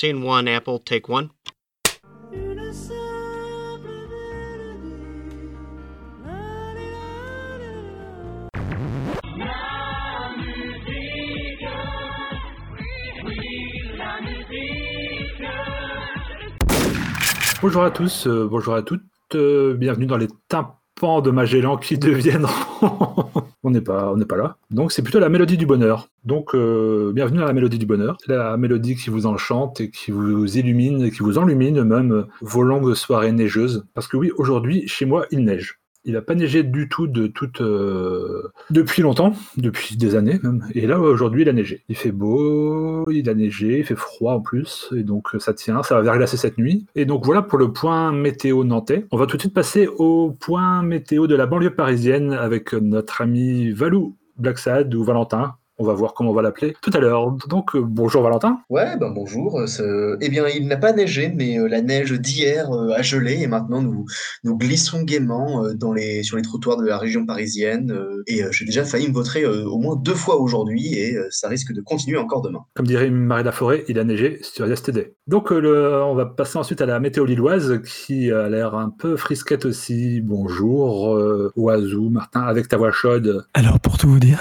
Scene one, Apple, take one. Bonjour à tous, euh, bonjour à toutes, euh, bienvenue dans les tympans de Magellan qui deviennent. on n'est pas, là. Donc c'est plutôt la mélodie du bonheur. Donc euh, bienvenue dans la mélodie du bonheur, la mélodie qui vous enchante et qui vous illumine et qui vous enlumine même vos longues soirées neigeuses. Parce que oui, aujourd'hui chez moi il neige. Il n'a pas neigé du tout de toute euh, depuis longtemps, depuis des années même. Et là aujourd'hui il a neigé. Il fait beau, il a neigé, il fait froid en plus, et donc ça tient, ça va verglacer cette nuit. Et donc voilà pour le point météo nantais. On va tout de suite passer au point météo de la banlieue parisienne avec notre ami Valou Blacksad ou Valentin, on va voir comment on va l'appeler tout à l'heure. Donc, euh, bonjour Valentin. Ouais, ben bonjour. Euh, eh bien, il n'a pas neigé, mais euh, la neige d'hier a gelé et maintenant nous, nous glissons gaiement dans les, sur les trottoirs de la région parisienne. et j'ai déjà failli me vautrer au moins deux fois aujourd'hui et ça risque de continuer encore demain. Comme dirait Marie Laforêt, il a neigé sur STD. Donc, on va passer ensuite à la météo lilloise qui a l'air un peu frisquette aussi. Bonjour, Oazou, Martin, avec ta voix chaude. Alors, pour tout vous dire,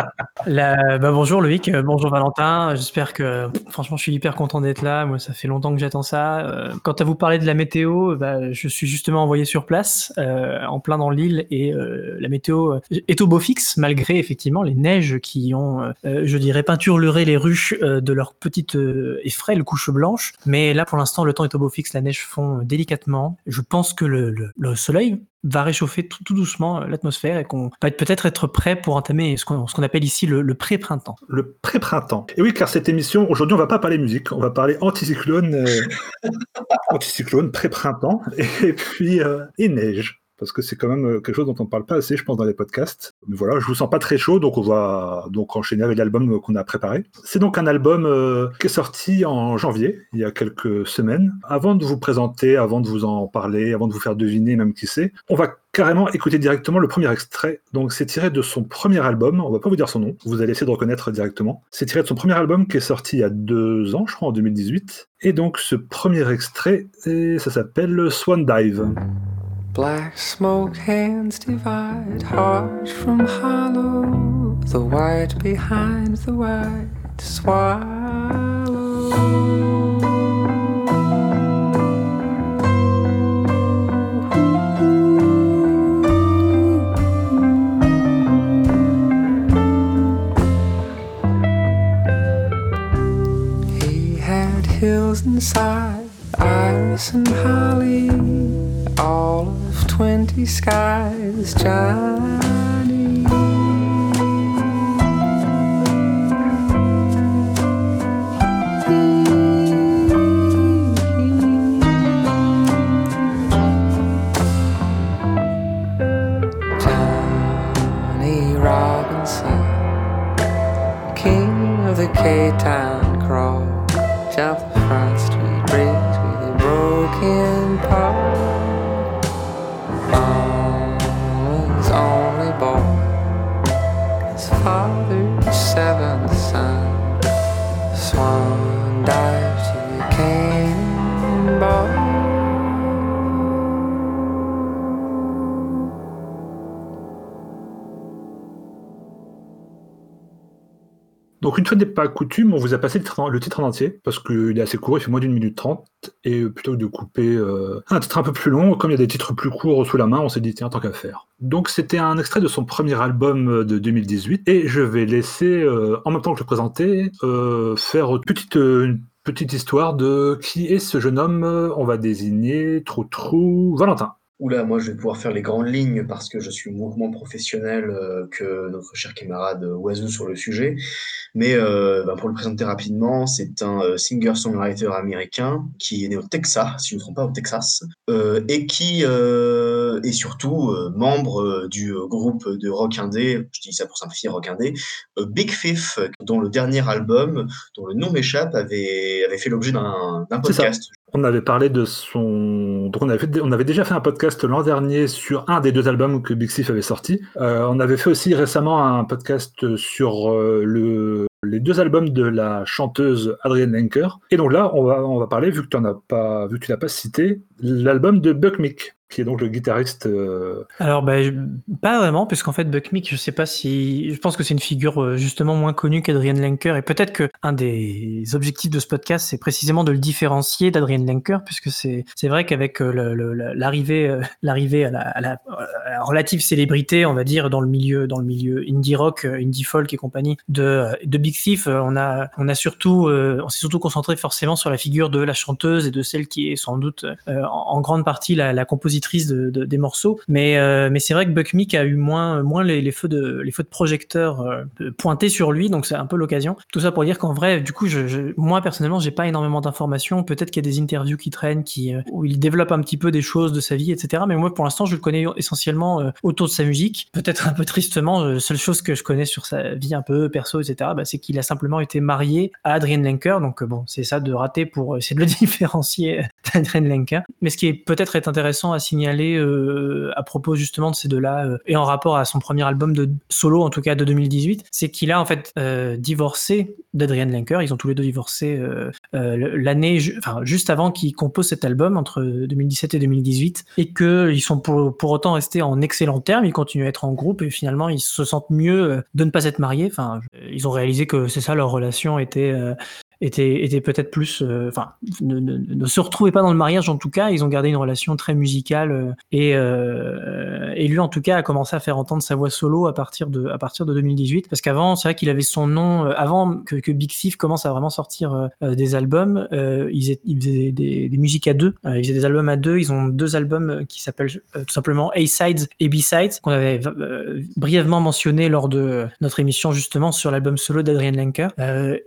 la euh, bah, bonjour Loïc, euh, bonjour Valentin. J'espère que, franchement, je suis hyper content d'être là. Moi, ça fait longtemps que j'attends ça. Euh, quant à vous parler de la météo, bah, je suis justement envoyé sur place, en plein dans l'île, et la météo est au beau fixe, malgré effectivement les neiges qui ont, je dirais, peinturluré les rues de leur petite et frêle couche blanche. Mais là, pour l'instant, le temps est au beau fixe, la neige fond délicatement. Je pense que le, le soleil va réchauffer tout, doucement euh, l'atmosphère et qu'on va peut-être être prêt pour entamer ce qu'on appelle ici le, pré-printemps. Le pré-printemps. Et oui, car cette émission, aujourd'hui, on va pas parler musique, on va parler anticyclone, euh, anticyclone, pré-printemps, et puis euh, et neige parce que c'est quand même euh, quelque chose dont on ne parle pas assez, je pense, dans les podcasts. Mais voilà, je vous sens pas très chaud, donc on va donc enchaîner avec l'album qu'on a préparé. C'est donc un album euh, qui est sorti en janvier, il y a quelques semaines. Avant de vous présenter, avant de vous en parler, avant de vous faire deviner même qui c'est, on va carrément écouter directement le premier extrait. Donc c'est tiré de son premier album, on va pas vous dire son nom, vous allez essayer de reconnaître directement. C'est tiré de son premier album qui est sorti il y a deux ans, je crois, en 2018. Et donc ce premier extrait, ça s'appelle Swan Dive. Black smoke hands divide, heart from hollow, the white behind the white swallow. He had hills inside, iris and holly, all twenty skies, Johnny. Une fois n'est pas coutume, on vous a passé le titre, en entier, parce qu'il est assez court, il fait moins d'une minute trente, et plutôt que de couper euh, un titre un peu plus long, comme il y a des titres plus courts sous la main, on s'est dit tiens, tant qu'à faire. Donc c'était un extrait de son premier album de 2018, et je vais laisser, euh, en même temps que le présenter, euh, faire une petite histoire de qui est ce jeune homme, on va désigner Trou Trou Valentin. Oula, moi je vais pouvoir faire les grandes lignes parce que je suis beaucoup moins professionnel euh, que notre cher camarade Oiseau sur le sujet. Mais euh, bah, pour le présenter rapidement, c'est un euh, singer-songwriter américain qui est né au Texas, si je ne me trompe pas, au Texas, et qui est surtout membre du groupe de rock indé, je dis ça pour simplifier rock indé, Big Fifth, dont le dernier album, dont le nom m'échappe, avait, avait fait l'objet d'un podcast. On avait parlé de son. Donc on avait, on avait déjà fait un podcast l'an dernier sur un des deux albums que Big Sif avait sorti. Euh, on avait fait aussi récemment un podcast sur euh, le les deux albums de la chanteuse Adrienne Lenker. Et donc là, on va, on va parler, vu que, en as pas, vu que tu l'as pas cité, l'album de Buck Mick qui est donc le guitariste. Euh, Alors, bah, pas vraiment, puisqu'en fait, Buck Meek, je sais pas si. Je pense que c'est une figure euh, justement moins connue qu'Adrian Lenker, et peut-être que un des objectifs de ce podcast, c'est précisément de le différencier d'Adrian Lenker, puisque c'est vrai qu'avec euh, l'arrivée l'arrivée à la, à, la, relative célébrité, on va dire, dans le milieu dans le milieu indie rock, indie folk et compagnie de de Thief, on a on a surtout on s'est surtout concentré forcément sur la figure de la chanteuse et de celle qui est sans doute en, en grande partie la, la composition de, des morceaux. Mais, euh, mais c'est vrai que Buck Meek a eu moins, moins les, feux de, les feux de projecteur euh, pointés sur lui, donc c'est un peu l'occasion. Tout ça pour dire qu'en vrai, du coup, je, moi personnellement, j'ai pas énormément d'informations. Peut-être qu'il y a des interviews qui traînent, qui, euh, où il développe un petit peu des choses de sa vie, etc. Mais moi, pour l'instant, je le connais essentiellement autour de sa musique. Peut-être un peu tristement, seule chose que je connais sur sa vie un peu perso, etc., bah, c'est qu'il a simplement été marié à Adrienne Lenker. Donc bon, c'est ça de rater pour essayer de le différencier d'Adrienne Lenker. Mais ce qui est peut-être est intéressant à signaler euh, à propos justement de ces deux-là euh, et en rapport à son premier album de solo, en tout cas de 2018, c'est qu'il a en fait euh, divorcé d'Adrienne Lenker. Ils ont tous les deux divorcé l'année, enfin juste avant qu'il compose cet album entre 2017 et 2018, et qu'ils sont pour, pour autant restés en excellents termes. Ils continuent à être en groupe et finalement ils se sentent mieux de ne pas être mariés. Enfin, ils ont réalisé que c'est ça leur relation était était, était peut-être plus, euh, enfin, ne, ne, ne, se retrouvaient pas dans le mariage en tout cas. Ils ont gardé une relation très musicale euh, et, euh, et lui en tout cas a commencé à faire entendre sa voix solo à partir de, à partir de 2018. Parce qu'avant, c'est vrai qu'il avait son nom avant que, que Big Thief commence à vraiment sortir des albums. il, faisait, il faisait des, des, musiques à deux. il faisait des albums à deux. Ils ont deux albums qui s'appellent tout simplement A-Sides et B-Sides qu'on avait brièvement mentionné lors de notre émission justement sur l'album solo d'Adrian Lenker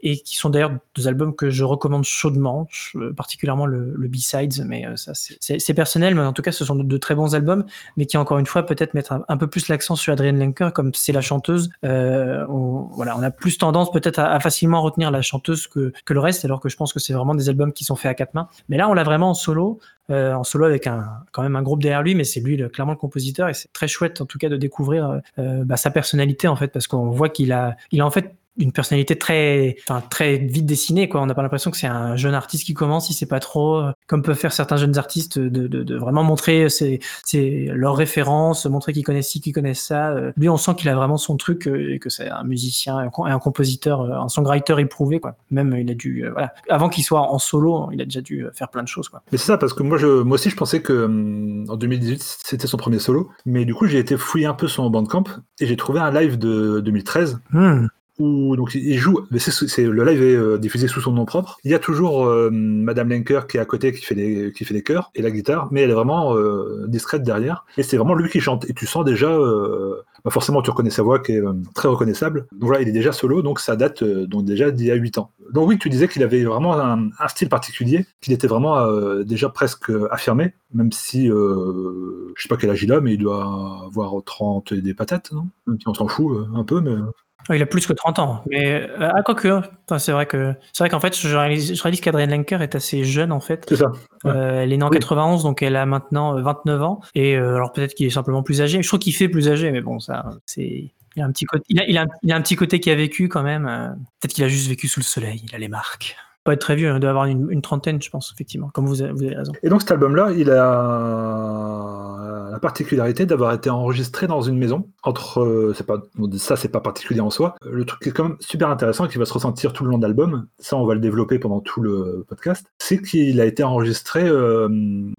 et qui sont d'ailleurs albums que je recommande chaudement, particulièrement le, B-Sides, mais euh, ça c'est personnel, mais en tout cas ce sont de, très bons albums, mais qui encore une fois peut-être mettre un, peu plus l'accent sur Adrienne Lenker, comme c'est la chanteuse. Euh, on, voilà, on a plus tendance peut-être à, facilement retenir la chanteuse que, que le reste, alors que je pense que c'est vraiment des albums qui sont faits à quatre mains. Mais là, on l'a vraiment en solo. Euh, en solo avec un, quand même un groupe derrière lui, mais c'est lui clairement le compositeur et c'est très chouette en tout cas de découvrir bah, sa personnalité en fait parce qu'on voit qu'il a, il a en fait une personnalité très, enfin très vite dessinée quoi. On n'a pas l'impression que c'est un jeune artiste qui commence, il sait pas trop, euh, comme peuvent faire certains jeunes artistes, de, de, de vraiment montrer ses, ses, leurs références, montrer qu'ils connaissent ci, qu'ils connaissent ça. Euh, lui, on sent qu'il a vraiment son truc euh, et que c'est un musicien, un, compositeur, un songwriter éprouvé quoi. Même il a dû, voilà, avant qu'il soit en solo, il a déjà dû faire plein de choses quoi. Mais c'est ça parce que moi, je, moi aussi, je pensais que hum, en 2018 c'était son premier solo, mais du coup j'ai été fouiller un peu son bandcamp et j'ai trouvé un live de 2013 donc il joue, mais le live est euh, diffusé sous son nom propre. Il y a toujours euh, Madame Lenker qui est à côté, qui fait des, qui fait des chœurs et la guitare, mais elle est vraiment euh, discrète derrière. Et c'est vraiment lui qui chante. Et tu sens déjà, bah forcément tu reconnais sa voix qui est très reconnaissable. Donc voilà, il est déjà solo, donc ça date donc déjà d'il y a 8 ans. Donc oui, tu disais qu'il avait vraiment un, style particulier, qu'il était vraiment déjà presque affirmé, même si je sais pas quel âge il a, mais il doit avoir 30 et des patates, non? On s'en fout un peu, mais il a plus que 30 ans. Mais euh, ah, quoi que, c'est vrai que c'est vrai qu'en fait, je réalise, je réalise qu'Adrienne Lenker est assez jeune en fait. C'est ça. Euh, elle est née en 91, donc elle a maintenant 29 euh, ans. Et alors peut-être qu'il est simplement plus âgé. Je trouve qu'il fait plus âgé, mais bon, ça, c'est. Il a un petit côté, il a, il a, il a un petit côté qui a vécu quand même. Peut-être qu'il a juste vécu sous le soleil. Il a les marques pas être très vieux, il doit avoir une, trentaine, je pense, effectivement, comme vous avez, vous avez raison. Et donc cet album-là, il a la particularité d'avoir été enregistré dans une maison. Entre, euh, ça, c'est pas particulier en soi. Le truc qui est quand même super intéressant et qui va se ressentir tout le long de l'album, ça, on va le développer pendant tout le podcast, c'est qu'il a été enregistré, euh,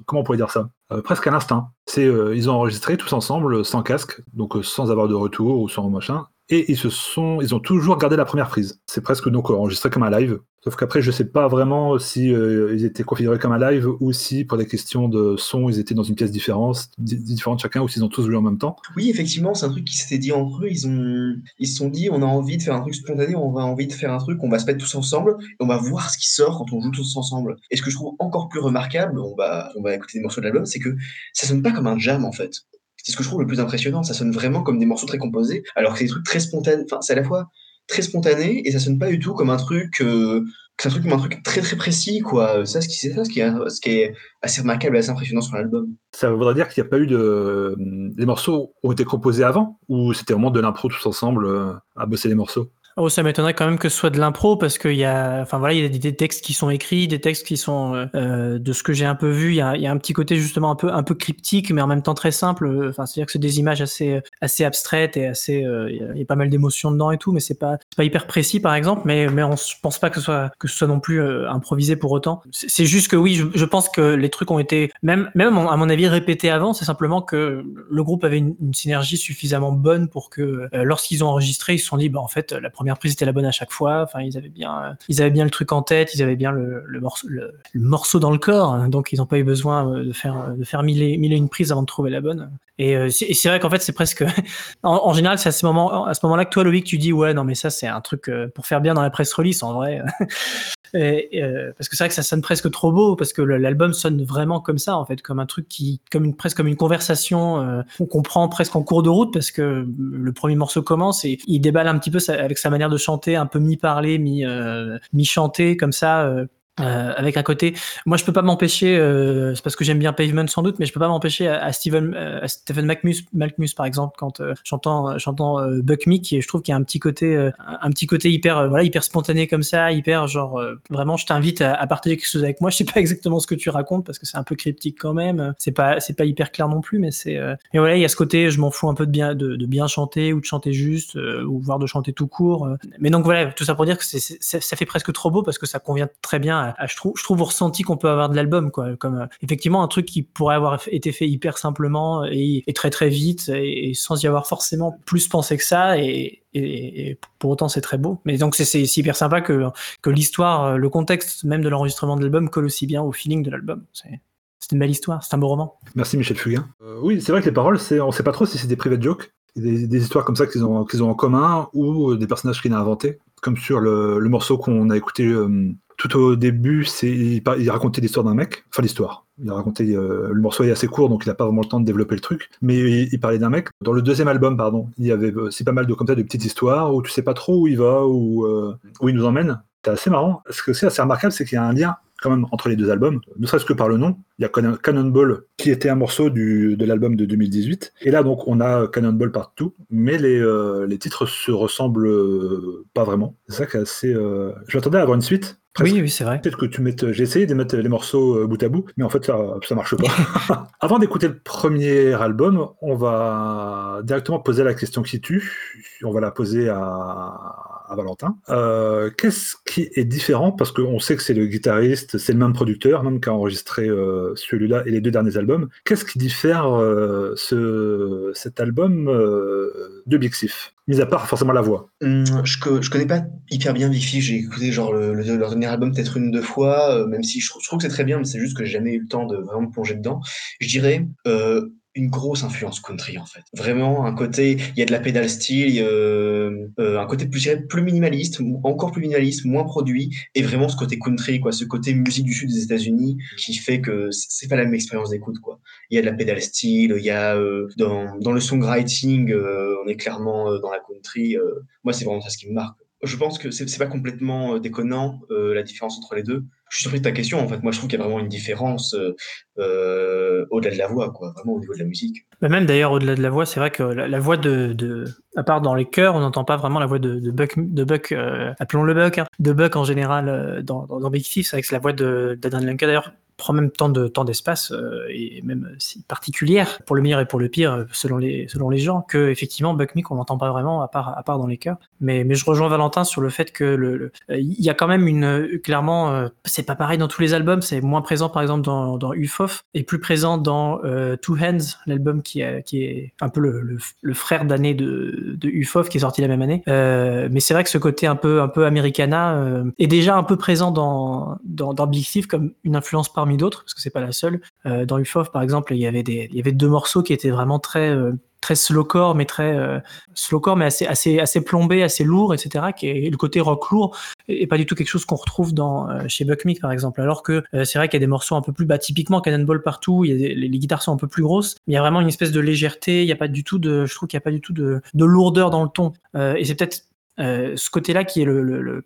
comment on pourrait dire ça euh, presque à l'instinct. Ils ont enregistré tous ensemble, sans casque, donc sans avoir de retour ou sans machin, et ils se sont, ils ont toujours gardé la première prise. C'est presque donc enregistré comme un live. Sauf qu'après, je sais pas vraiment si euh, ils étaient configurés comme un live ou si, pour des questions de son, ils étaient dans une pièce différente, différente chacun, ou s'ils ont tous joué en même temps. Oui, effectivement, c'est un truc qui s'était dit entre eux. Ils ont, ils se sont dit, on a envie de faire un truc spontané, on a envie de faire un truc, on va se mettre tous ensemble et on va voir ce qui sort quand on joue tous ensemble. Et ce que je trouve encore plus remarquable, on va, on va écouter des morceaux de l'album, c'est que ça sonne pas comme un jam en fait. C'est ce que je trouve le plus impressionnant. Ça sonne vraiment comme des morceaux très composés, alors que c'est des trucs très spontanés. Enfin, c'est à la fois très spontané et ça sonne pas du tout comme un truc. Euh, un truc un truc très très précis quoi ça ce qui c'est ça ce qui est assez remarquable et assez impressionnant sur l'album ça voudrait dire qu'il n'y a pas eu de les morceaux ont été composés avant ou c'était vraiment de l'impro tous ensemble euh, à bosser les morceaux? Oh, ça m'étonnerait quand même que ce soit de l'impro parce qu'il y a, enfin voilà, il y a des textes qui sont écrits, des textes qui sont, euh, euh, de ce que j'ai un peu vu, il y, a, y a, un petit côté justement un peu, un peu cryptique, mais en même temps très simple. Enfin, c'est-à-dire que c'est des images assez, assez abstraites et assez, euh, il y a pas mal d'émotions dedans et tout, mais c'est pas, pas hyper précis par exemple. Mais, mais on je pense pas que ce soit, que ce soit non plus improvisé pour autant. C'est juste que oui, je, je, pense que les trucs ont été, même, même à mon avis, répétés avant. C'est simplement que le groupe avait une, une synergie suffisamment bonne pour que lorsqu'ils ont enregistré, ils se sont dit, bah en fait, la première prise était la bonne à chaque fois. Enfin, ils avaient bien, euh, ils avaient bien le truc en tête, ils avaient bien le, morceau, dans le corps, hein. donc ils n'ont pas eu besoin euh, de faire, de faire mille et, une prises avant de trouver la bonne. Et, euh, c'est vrai qu'en fait, c'est presque, en, général, c'est à ce moment, à ce moment-là que toi, Loïc, tu dis ouais, non, mais ça, c'est un truc pour faire bien dans la presse release, en vrai. Et, parce que c'est vrai que ça sonne presque trop beau, parce que l'album sonne vraiment comme ça, en fait, comme un truc qui, comme une, presque comme une conversation qu'on comprend presque en cours de route, parce que le premier morceau commence et il déballe un petit peu avec sa manière de chanter, un peu mi-parler, mi-chanter, comme ça, euh, euh, avec un côté, moi je peux pas m'empêcher, euh, c'est parce que j'aime bien Pavement sans doute, mais je peux pas m'empêcher à, à, Steven, euh, à Stephen Malkmus, par exemple quand euh, j'entends j'entends Buck Me qui je trouve qu'il y a un petit côté un petit côté hyper voilà hyper spontané comme ça, hyper genre vraiment je t'invite à, à, partager quelque chose avec moi. Je sais pas exactement ce que tu racontes parce que c'est un peu cryptique quand même, c'est pas c'est pas hyper clair non plus, mais c'est mais voilà il y a ce côté je m'en fous un peu de bien de, de, bien chanter ou de chanter juste ou voire de chanter tout court. Mais donc voilà tout ça pour dire que c'est ça fait presque trop beau parce que ça convient très bien je trouve, je trouve au ressenti qu'on peut avoir de l'album, quoi. Comme euh, effectivement un truc qui pourrait avoir été fait hyper simplement et, très très vite et, sans y avoir forcément plus pensé que ça. Et, pour autant c'est très beau. Mais donc c'est hyper sympa que, l'histoire, euh, le contexte même de l'enregistrement de l'album colle aussi bien au feeling de l'album. C'est une belle histoire, c'est un beau roman. Merci Michel Fugain. Euh, oui, c'est vrai que les paroles, on sait pas trop si c'est des private jokes, des, histoires comme ça qu'ils ont, en commun ou des personnages qu'il a inventés, comme sur le morceau qu'on a écouté tout au début, c'est il, racontait l'histoire d'un mec, enfin l'histoire. Il a raconté euh, le morceau est assez court, donc il n'a pas vraiment le temps de développer le truc. Mais il, parlait d'un mec. Dans le deuxième album, pardon, il y avait c'est pas mal de comme ça de petites histoires où tu sais pas trop où il va, ou euh, où il nous emmène. C'est assez marrant. Ce que c'est assez remarquable, c'est qu'il y a un lien quand même entre les deux albums, ne serait-ce que par le nom. Il y a Cannonball qui était un morceau de l'album de 2018. Et là, donc, on a Cannonball partout, mais les, euh, les titres se ressemblent pas vraiment. C'est ça qui est assez. Je m'attendais à avoir une suite, oui, oui, c'est vrai. Peut-être que tu mettes. J'ai essayé de mettre les morceaux euh, bout à bout, mais en fait, ça, ça marche pas. Avant d'écouter le premier album, on va directement poser la question qui tue. On va la poser à, Valentin. Euh, Qu'est-ce qui est différent? Parce qu'on sait que c'est le guitariste, c'est le même producteur, même qui a enregistré euh, celui-là et les deux derniers albums. Qu'est-ce qui diffère euh, ce, cet album de Big Sif? Mis à part forcément la voix. Hum, je, je connais pas hyper bien Big j'ai écouté genre le, leur dernier album peut-être une deux fois, même si je, je trouve que c'est très bien, mais c'est juste que j'ai jamais eu le temps de vraiment me plonger dedans. Je dirais une grosse influence country en fait. Vraiment un côté, il y a de la pédale style, euh, euh, un côté plus, plus minimaliste, encore plus minimaliste, moins produit, et vraiment ce côté country, quoi, ce côté musique du sud des États-Unis qui fait que c'est pas la même expérience d'écoute, quoi. Il y a de la pédale style, il y a euh, dans, dans le songwriting, on est clairement dans la country. moi, c'est vraiment ça ce qui me marque. Je pense que c'est pas complètement déconnant la différence entre les deux je suis surpris de ta question. En fait, moi, je trouve qu'il y a vraiment une différence euh, euh, au-delà de la voix, quoi, vraiment au niveau de la musique. Mais même d'ailleurs, au-delà de la voix, c'est vrai que la, voix de, de, à part dans les chœurs, on n'entend pas vraiment la voix de, Buck, de Buck euh, appelons-le Buck, hein, de Buck en général dans, dans, Big Thief. C'est vrai que c'est la voix d'Adam Lanka. D'ailleurs, prend même tant de temps d'espace euh, et même euh, si particulière pour le meilleur et pour le pire euh, selon les selon les gens que effectivement Buck Meek on l'entend pas vraiment à part à part dans les chœurs mais mais je rejoins Valentin sur le fait que le il y a quand même une clairement c'est pas pareil dans tous les albums c'est moins présent par exemple dans UFOF et plus présent dans Two Hands l'album qui est qui est un peu le, le, frère d'année de de UFOF qui est sorti la même année. Mais c'est vrai que ce côté un peu un peu americana est déjà un peu présent dans dans, dans Big Thief comme une influence parmi d'autres, parce que c'est pas la seule. Euh, dans UFOF, par exemple, il y avait des, il y avait deux morceaux qui étaient vraiment très, euh, très slowcore, mais très euh, slowcore, mais assez, assez, assez plombé, assez lourd, etc. Qui est le côté rock lourd et pas du tout quelque chose qu'on retrouve dans chez Buck Meek, par exemple. Alors que c'est vrai qu'il y a des morceaux un peu plus, bah, typiquement Cannonball partout, il y a des, les, les, guitares sont un peu plus grosses, mais il y a vraiment une espèce de légèreté. Il y a pas du tout de, je trouve qu'il y a pas du tout de, de lourdeur dans le ton. et c'est peut-être euh, ce côté-là qui est le,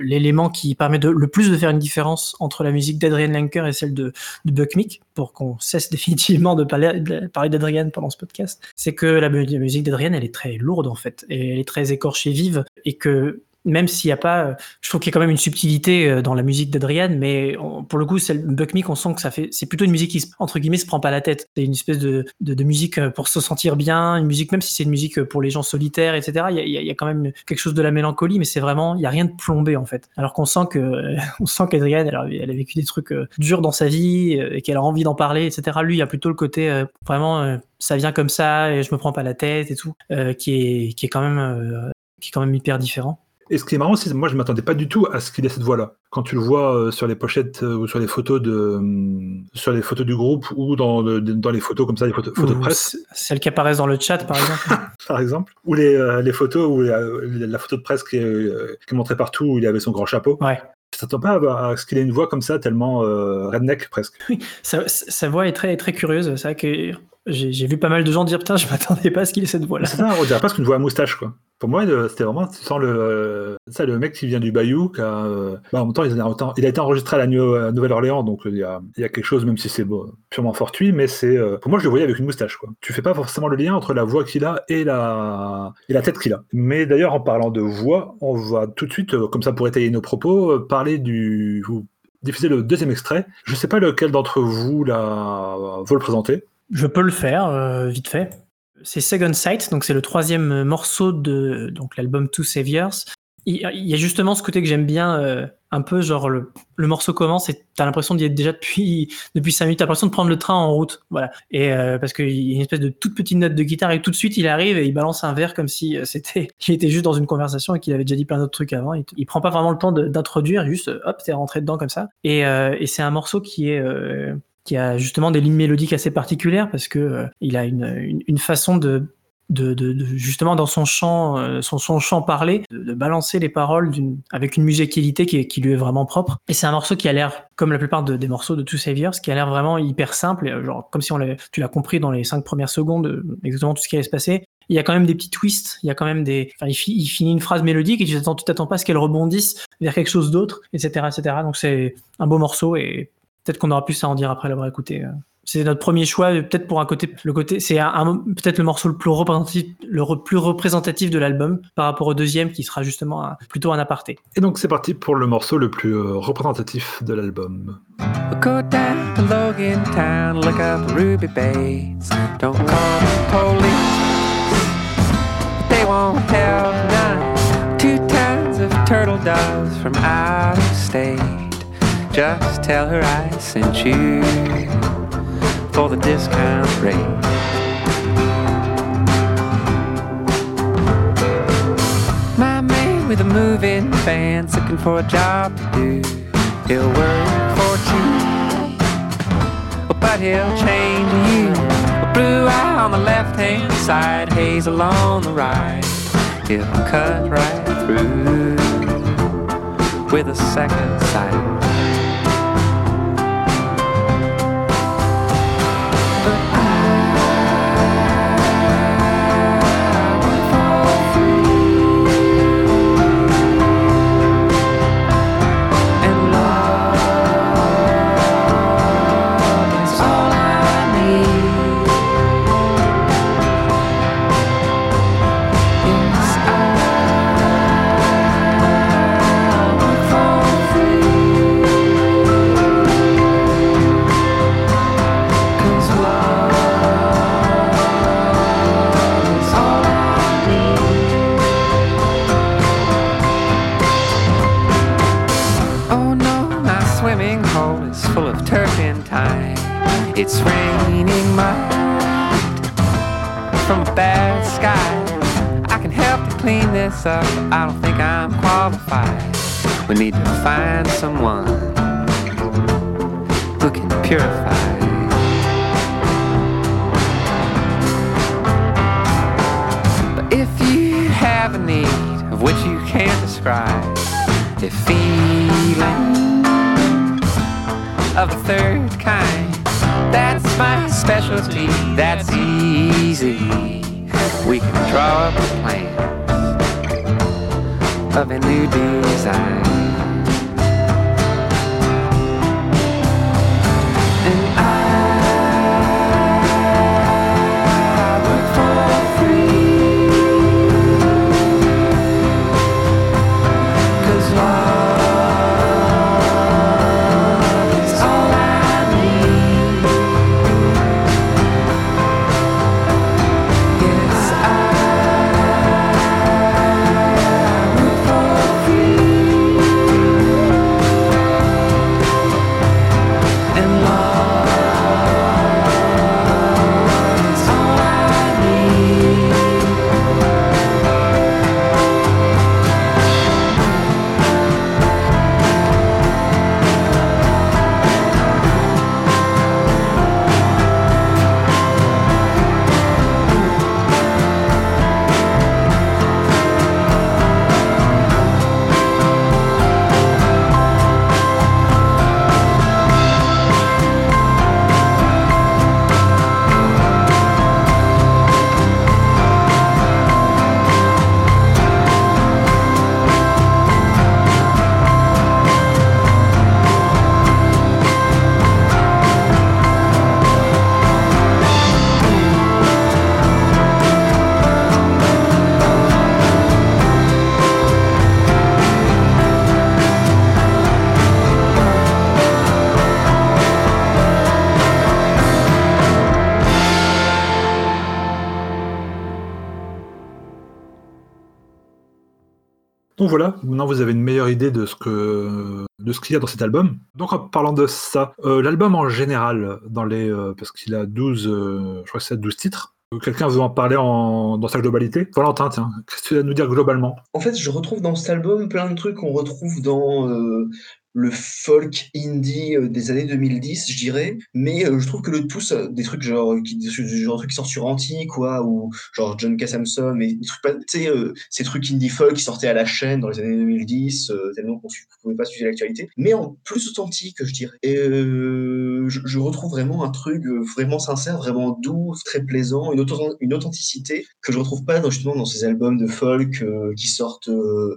l'élément qui permet de, le plus de faire une différence entre la musique d'Adrian Lenker et celle de, de Buck Meek, pour qu'on cesse définitivement de parler, parler d'Adrian pendant ce podcast, c'est que la musique d'Adrian, elle est très lourde en fait, et elle est très écorchée vive, et que même s'il n'y a pas, euh, je trouve qu'il y a quand même une subtilité euh, dans la musique d'Adrian, mais pour le coup, celle Buck Meek, on sent que ça fait, c'est plutôt une musique qui, entre guillemets, se prend pas la tête. C'est une espèce de, musique euh, pour se sentir bien, une musique, même si c'est une musique pour les gens solitaires, etc. Il y a, y a, quand même quelque chose de la mélancolie, mais c'est vraiment, il y a rien de plombé, en fait. Alors qu'on sent que, on sent qu'Adrian, elle, elle, a vécu des trucs durs dans sa vie, et qu'elle a envie d'en parler, etc. Lui, il y a plutôt le côté, vraiment, ça vient comme ça, et je me prends pas la tête et tout, qui est, qui est quand même, qui est quand même hyper différent. Et ce qui est marrant, c'est que moi, je m'attendais pas du tout à ce qu'il ait cette voix-là. Quand tu le vois euh, sur les pochettes euh, ou sur les photos de, euh, sur les photos du groupe ou dans, dans les photos comme ça, les photos, photos de presse. Celles qui apparaissent dans le chat, par exemple. par exemple. Ou les, les photos où la, photo de presse qui est, qui est montrée partout où il avait son grand chapeau. Ouais. T'attends pas à, ce qu'il ait une voix comme ça, tellement redneck presque. Oui, sa, sa, voix est très, très curieuse. C'est vrai que j'ai vu pas mal de gens dire putain, je m'attendais pas à ce qu'il ait cette voix-là. C'est ça, on dirait presque une voix à moustache, quoi. Pour moi, c'était vraiment, tu sens le, ça, le mec qui vient du Bayou, qui euh, bah, en même temps, il a, été enregistré à la Nouvelle-Orléans, donc il y, a, quelque chose, même si c'est purement fortuit, mais c'est, euh, pour moi, je le voyais avec une moustache, quoi. Tu fais pas forcément le lien entre la voix qu'il a et la, et la tête qu'il a. Mais d'ailleurs, en parlant de voix, on va tout de suite, euh, comme ça pour étayer nos propos, parler du, diffuser le deuxième extrait. Je sais pas lequel d'entre vous la, veut le présenter. Je peux le faire, vite fait. C'est Second Sight, donc c'est le troisième morceau de donc l'album Two Saviors. Il, y a justement ce côté que j'aime bien, euh, un peu genre le, le morceau commence et t'as l'impression d'y être déjà depuis depuis cinq minutes, t'as l'impression de prendre le train en route, voilà. Et euh, parce qu'il y a une espèce de toute petite note de guitare et tout de suite il arrive et il balance un verre comme si euh, c'était, il était juste dans une conversation et qu'il avait déjà dit plein d'autres trucs avant. Il, il prend pas vraiment le temps d'introduire, juste hop, t'es rentré dedans comme ça. Et c'est un morceau qui est qui a justement des lignes mélodiques assez particulières parce que euh, il a une, une, façon de, de, de, justement dans son chant, euh, son, son chant parlé, de, balancer les paroles avec une musicalité qui, qui lui est vraiment propre. Et c'est un morceau qui a l'air, comme la plupart des morceaux de Two Saviors, qui a l'air vraiment hyper simple, euh, genre comme si on tu l'as compris dans les cinq premières secondes, exactement tout ce qui allait se passer. Il y a quand même des petits twists, il y a quand même des, enfin, il, finit une phrase mélodique et tu t'attends, pas à ce qu'elle rebondisse vers quelque chose d'autre, etc., etc. Donc c'est un beau morceau et Peut-être qu'on aura plus à en dire après l'avoir écouté. Euh. C'est notre premier choix, peut-être pour un côté, le côté, c'est peut-être le morceau le plus représentatif, le plus représentatif de l'album par rapport au deuxième qui sera justement plutôt un aparté. Et donc c'est parti pour le morceau le plus euh, représentatif de l'album. Go down to Logan Town, look up Ruby Bates. Don't call the police, they won't help none. Two tons of turtle doves from out of state. Just tell her I sent you for the discount rate. My man with a moving van's looking for a job to do. He'll work for cheap, but he'll change you. Blue eye on the left hand side, hazel on the right. He'll cut right through with a second sight. It's raining mud from a bad sky. I can help to clean this up. I don't think I'm qualified. We need to find someone who can purify. But if you have a need of which you can't describe, the feeling of the third kind that's my specialty, that's easy. We can draw up a plan of a new design. Voilà, maintenant vous avez une meilleure idée de ce que de ce qu'il y a dans cet album. Donc en parlant de ça, euh, l'album en général, dans les euh, parce qu'il a 12, euh, je crois que c'est 12 titres. Quelqu'un veut en parler en, dans sa globalité? Valentin, tiens, qu'est-ce que tu as à nous dire globalement? En fait, je retrouve dans cet album plein de trucs qu'on retrouve dans le folk indie euh, des années 2010, je dirais. Mais euh, je trouve que le tout, des trucs genre, qui, genre trucs qui sortent sur Anti, quoi, ou genre John sais, euh, ces trucs indie folk qui sortaient à la chaîne dans les années 2010, tellement qu'on ne pouvait pas suivre l'actualité. Mais en plus authentique, je dirais. Et je, retrouve vraiment un truc vraiment sincère, vraiment doux, très plaisant, une, une authenticité que je retrouve pas dans, justement dans ces albums de folk qui sortent,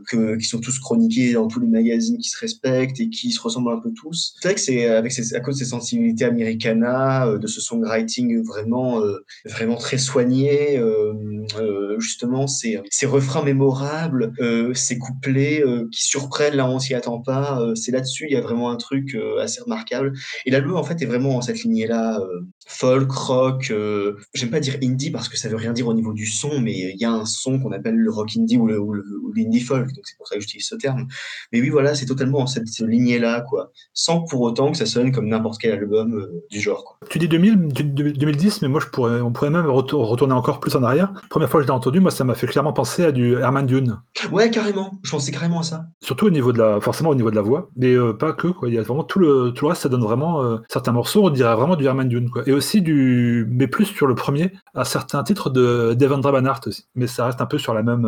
que, qui sont tous chroniqués dans tous les magazines qui se respectent qui se ressemblent un peu tous. C'est vrai que c'est à cause de ces sensibilités americana, euh, de ce songwriting vraiment, euh, vraiment très soigné, euh, justement ces, ces refrains mémorables, ces couplets qui surprennent là on s'y attend pas. c'est là-dessus il y a vraiment un truc assez remarquable. Et l'album en fait est vraiment en cette lignée là folk, rock, j'aime pas dire indie parce que ça veut rien dire au niveau du son, mais il y a un son qu'on appelle le rock indie ou, l'indie folk, donc c'est pour ça que j'utilise ce terme. Mais oui, voilà, c'est totalement en cette lignée-là, quoi, sans pour autant que ça sonne comme n'importe quel album euh, du genre. Quoi. Tu dis 2000, 2010, mais moi je pourrais, on pourrait même retourner encore plus en arrière. Première fois que je l'ai entendu, moi ça m'a fait clairement penser à du Herman Dune. Ouais, carrément. Je pensais carrément à ça. Surtout au niveau de la, forcément au niveau de la voix, mais euh, pas que. Quoi. Il y a vraiment tout le, tout le reste, ça donne vraiment euh, certains morceaux, on dirait vraiment du Herman Dune. Quoi. Et aussi du, mais plus sur le premier, à certains titres de Devendra Banhart aussi. Mais ça reste un peu sur la même,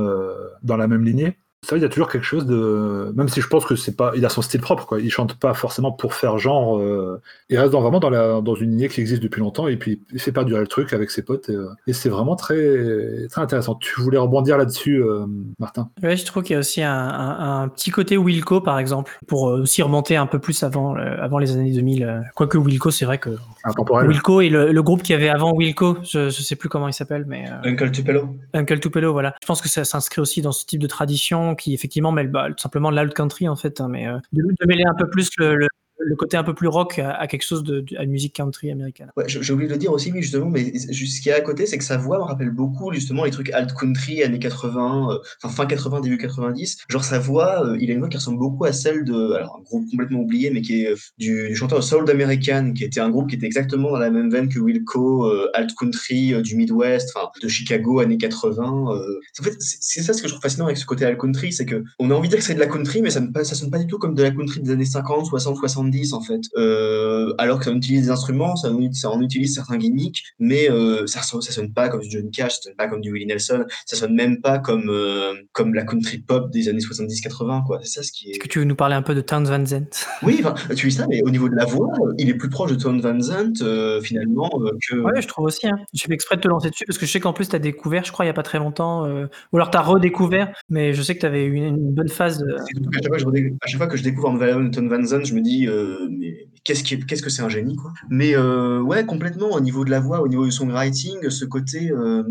dans la même lignée ça, il y a toujours quelque chose de. Même si je pense que c'est pas. Il a son style propre, quoi. Il chante pas forcément pour faire genre. Euh, il reste vraiment dans, la... dans une lignée qui existe depuis longtemps et puis il fait perdurer le truc avec ses potes. Et, euh, c'est vraiment très... très intéressant. Tu voulais rebondir là-dessus, euh, Martin? Oui, je trouve qu'il y a aussi un, petit côté Wilco, par exemple, pour aussi remonter un peu plus avant, avant les années 2000. Quoique Wilco, c'est vrai que. Intemporel. Wilco et le, groupe qui avait avant Wilco, je, je sais plus comment il s'appelle, mais. Uncle Tupelo. Uncle Tupelo, voilà. Je pense que ça s'inscrit aussi dans ce type de tradition qui effectivement mêle bah, tout simplement l'alt country en fait, hein, mais euh, de, mêler un peu plus le, le côté un peu plus rock à, quelque chose de, à musique country américaine. Ouais, j'ai oublié de le dire aussi, oui, justement, mais ce qui est à côté, c'est que sa voix me rappelle beaucoup, justement, les trucs alt country, années 80, euh, fin 80, début 90. Genre, sa voix, euh, il a une voix qui ressemble beaucoup à celle de, alors, un groupe complètement oublié, mais qui est euh, du, chanteur Soul American, qui était un groupe qui était exactement dans la même veine que Wilco, alt country du Midwest, enfin, de Chicago, années 80. en fait, c'est ça ce que je trouve fascinant avec ce côté alt country, c'est que on a envie de dire que c'est de la country, mais ça ne ça sonne pas du tout comme de la country des années 50, 60, 70 70 en fait. Euh, alors que ça utilise des instruments, ça, ça en utilise certains gimmicks, mais euh, ça, ça sonne pas comme du Johnny Cash, ça sonne pas comme du Willie Nelson, ça sonne même pas comme, euh, comme la country pop des années 70-80, quoi. C'est ça ce qui est. Est-ce que tu veux nous parler un peu de Towns Van Zandt? Oui, enfin, tu dis ça, mais au niveau de la voix, il est plus proche de Towns Van Zandt finalement que. Ouais, je trouve aussi. Hein. J'ai fait exprès de te lancer dessus parce que je sais qu'en plus tu as découvert, je crois, il y a pas très longtemps, ou alors tu as redécouvert, mais je sais que tu avais eu une, une bonne phase. de- qu'à chaque fois je à chaque fois que je découvre un nouvel album de Tom Van Zandt, je me dis, euh, mais qu'est-ce qu'est-ce que c'est un génie, quoi. Mais euh, ouais, complètement, au niveau de la voix, au niveau du songwriting, ce côté euh,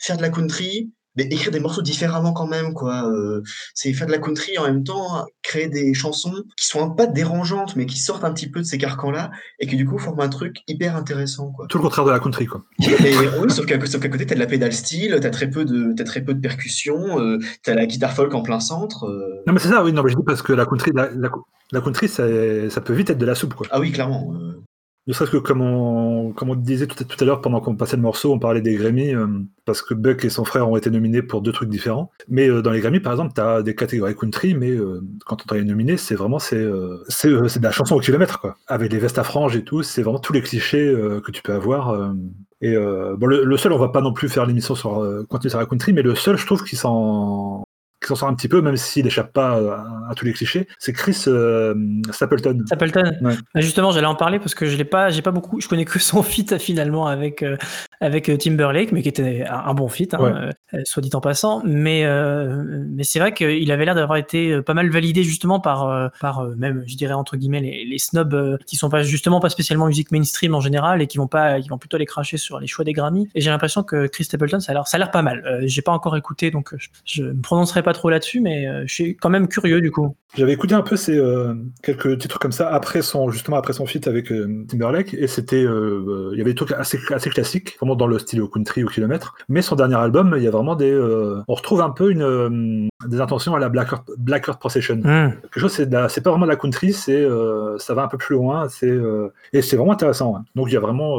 faire de la country, mais écrire des morceaux différemment quand même, quoi. Euh, c'est faire de la country en même temps créer des chansons qui sont pas dérangeantes, mais qui sortent un petit peu de ces carcans-là et qui du coup forment un truc hyper intéressant, quoi. Tout le contraire de la country, quoi. Et oui, sauf qu'à qu'à côté, t'as de la pédale style, t'as très peu de, t'as très peu de percussions, euh, t'as la guitare folk en plein centre. euh. Non, mais c'est ça, oui, non, mais je dis parce que la country, la, la, la country ça, ça peut vite être de la soupe, quoi. Ah oui, clairement. Ne serait-ce que comme on, disait tout à, l'heure pendant qu'on passait le morceau, on parlait des Grammy, euh, parce que Buck et son frère ont été nominés pour deux trucs différents. Mais euh, dans les Grammy, par exemple, tu as des catégories country, mais euh, quand on est nominé, c'est vraiment c'est, de la chanson au kilomètre, quoi. Avec les vestes à franges et tout, c'est vraiment tous les clichés que tu peux avoir. et bon, le, seul, on va pas non plus faire l'émission sur continuer sur la country, mais le seul, je trouve, qui s'en qui s'en sort un petit peu, même s'il échappe pas à, à tous les clichés, c'est Chris euh, Stapleton. Stapleton. Ouais. Bah, Justement, j'allais en parler parce que je l'ai pas, j'ai pas beaucoup, je connais que son feat finalement avec euh, avec euh, Timberlake, mais qui était un, bon feat, hein, Ouais. euh, soit dit en passant. Mais euh, mais c'est vrai qu'il avait l'air d'avoir été euh, pas mal validé justement par euh, par euh, même, je dirais entre guillemets les, les snobs euh, qui sont pas justement pas spécialement musique mainstream en général et qui vont pas, qui vont plutôt les cracher sur les choix des Grammy. Et j'ai l'impression que Chris Stapleton, ça a l'air, pas mal. Euh, j'ai pas encore écouté, donc euh, je, je me prononcerai pas trop là-dessus, mais euh, je suis quand même curieux du coup. J'avais écouté un peu ces euh, quelques titres comme ça après son justement après son feat avec euh, Timberlake et c'était euh, euh, il y avait des trucs assez assez classiques vraiment dans le style country au kilomètre mais son dernier album il y a vraiment des euh, on retrouve un peu une euh, des intentions à la Black Earth, Black Earth Procession Hmm. quelque chose c'est pas vraiment de la country c'est euh, ça va un peu plus loin c'est et c'est vraiment intéressant hein. donc il y a vraiment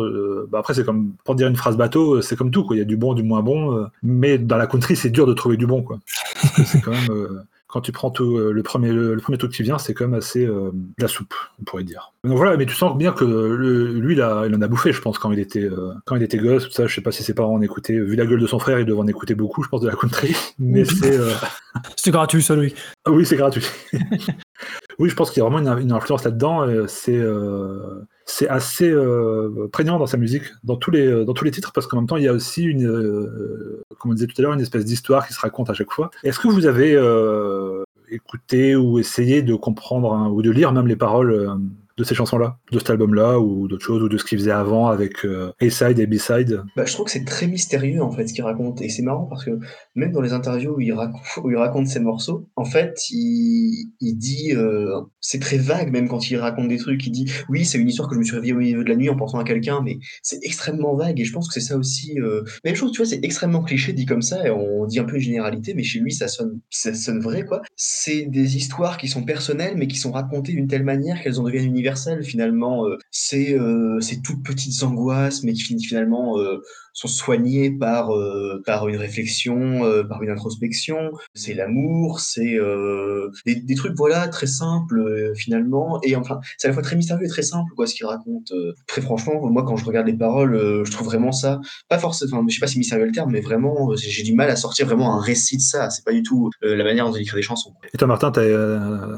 bah après c'est comme pour dire une phrase bateau c'est comme tout quoi il y a du bon du moins bon mais dans la country c'est dur de trouver du bon quoi Parce que c'est quand même quand tu prends tout, euh, le, premier, le, le premier truc qui vient, c'est quand même assez euh, de la soupe, on pourrait dire. Donc voilà, mais tu sens bien que le- lui, il, en a bouffé, je pense, quand il était, euh, quand il était gosse, tout ça. Je sais pas si ses parents en écoutaient. Vu la gueule de son frère, il devait en écouter beaucoup, je pense, de la country. Mais c'est. C'était gratuit, ça, Louis. ah Oui, c'est gratuit. oui, je pense qu'il y a vraiment une, influence là-dedans. euh, C'est euh, c'est assez euh, prégnant dans sa musique, dans tous les, titres, parce qu'en même temps, il y a aussi une, comme on disait tout à l'heure, une espèce d'histoire qui se raconte à chaque fois. Est-ce que vous avez écouté ou essayé de comprendre hein, ou de lire même les paroles de ces chansons-là, de cet album-là, ou d'autres choses, ou de ce qu'il faisait avant avec euh, A-side et B-side Bah, je trouve que c'est très mystérieux en fait ce qu'il raconte et c'est marrant parce que même dans les interviews où il, raconte, où ses morceaux, en fait il, il dit euh, c'est très vague même quand il raconte des trucs. Il dit oui c'est une histoire que je me suis réveillé au milieu de la nuit en pensant à quelqu'un, mais c'est extrêmement vague et je pense que c'est ça aussi. Euh... Même chose tu vois c'est extrêmement cliché dit comme ça et on dit un peu une généralité, mais chez lui ça sonne ça sonne vrai quoi. C'est des histoires qui sont personnelles mais qui sont racontées d'une telle manière qu'elles en deviennent universelles finalement. Euh, c'est euh, ces toutes petites angoisses mais qui finalement euh, sont soignés par par une réflexion, par une introspection. C'est l'amour, c'est des, trucs voilà très simples finalement. Et enfin, c'est à la fois très mystérieux et très simple quoi ce qu'il raconte. Très franchement, moi quand je regarde les paroles, je trouve vraiment ça pas forcément. Je sais pas si mystérieux le terme, mais vraiment j'ai du mal à sortir vraiment un récit de ça. C'est pas du tout la manière dont il écrit des chansons. Et toi, Martin, t'as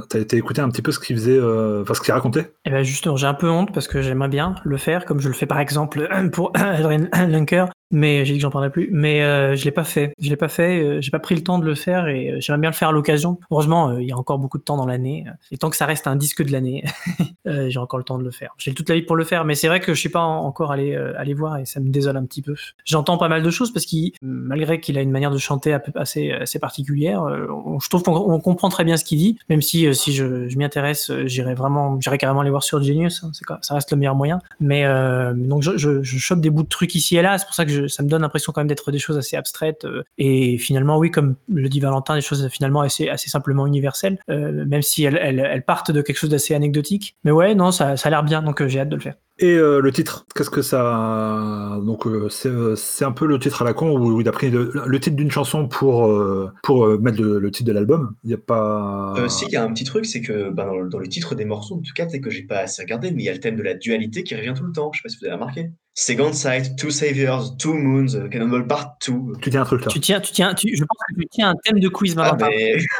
t'as été écouter un petit peu ce qu'il faisait, enfin ce qu'il racontait? Eh ben justement, j'ai un peu honte parce que j'aimerais bien le faire, comme je le fais par exemple pour Adrian Lunker, mais j'ai dit que j'en parlerai plus. Mais euh, je l'ai pas fait. Je l'ai pas fait. euh, j'ai pas pris le temps de le faire et euh, j'aimerais bien le faire à l'occasion. Heureusement, euh, il y a encore beaucoup de temps dans l'année. Et tant que ça reste un disque de l'année, euh, j'ai encore le temps de le faire. J'ai toute la vie pour le faire, mais c'est vrai que je suis pas en- encore allé euh, aller voir et ça me désole un petit peu. J'entends pas mal de choses parce qu'il, malgré qu'il a une manière de chanter assez assez particulière, euh, je trouve qu'on on comprend très bien ce qu'il dit. Même si euh, si je, je m'y intéresse, euh, j'irai vraiment, j'irai carrément aller voir sur Genius. hein, c'est ça reste le meilleur moyen. Mais euh, donc je, je, je chope des bouts de trucs ici et là. C'est pour ça que ça me donne l'impression quand même d'être des choses assez abstraites euh, et finalement oui, comme le dit Valentin, des choses finalement assez assez simplement universelles, euh, même si elles, elles, elles partent de quelque chose d'assez anecdotique. Mais ouais, non, ça, ça a l'air bien, donc euh, j'ai hâte de le faire. Et euh, le titre, qu'est-ce que ça. Donc, euh, c'est euh, c'est un peu le titre à la con où il a pris le, le titre d'une chanson pour, euh, pour euh, mettre le, le titre de l'album. Il n'y a pas. Euh, si, il y a un petit truc, c'est que bah, dans, le, dans le titre des morceaux, en tout cas, peut-être que j'ai pas assez regardé, mais il y a le thème de la dualité qui revient tout le temps. Je sais pas si vous avez remarqué. Second Sight, Two Saviors, Two Moons, Cannonball Part 2. Tu dis un truc là. Tu tiens, tu tiens, tu, je pense que tu tiens un thème de quiz, Ah, mais...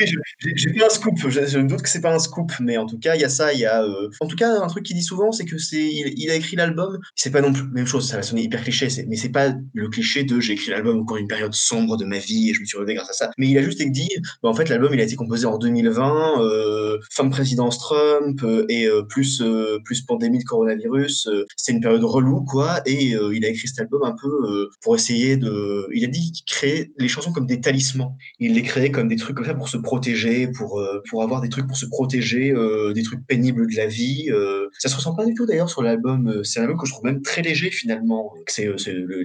oui, je- j'ai j'ai fait un scoop. Je, je me doute que c'est pas un scoop, mais en tout cas, il y a ça. Il y a, euh, en tout cas, un truc qu'il souvent, c'est que c'est, il, a écrit l'album. C'est pas non plus même chose. Ça va sonner hyper cliché, mais c'est pas le cliché de j'ai écrit l'album au cours d'une période sombre de ma vie et je me suis relevé grâce à ça. Mais il a juste dit, bah, en fait, l'album, il a été composé en 2020, euh, fin de présidence Trump euh, et euh, plus euh, plus pandémie de coronavirus. c'est une période relou, quoi. Et il a écrit cet album un peu pour essayer de. Il a dit qu'il créait les chansons comme des talismans il les créait comme des trucs comme ça pour se protéger, pour, pour avoir des trucs pour se protéger, des trucs pénibles de la vie. Ça se ressent pas du tout d'ailleurs sur l'album. euh, C'est un album que je trouve même très léger finalement. C'est euh,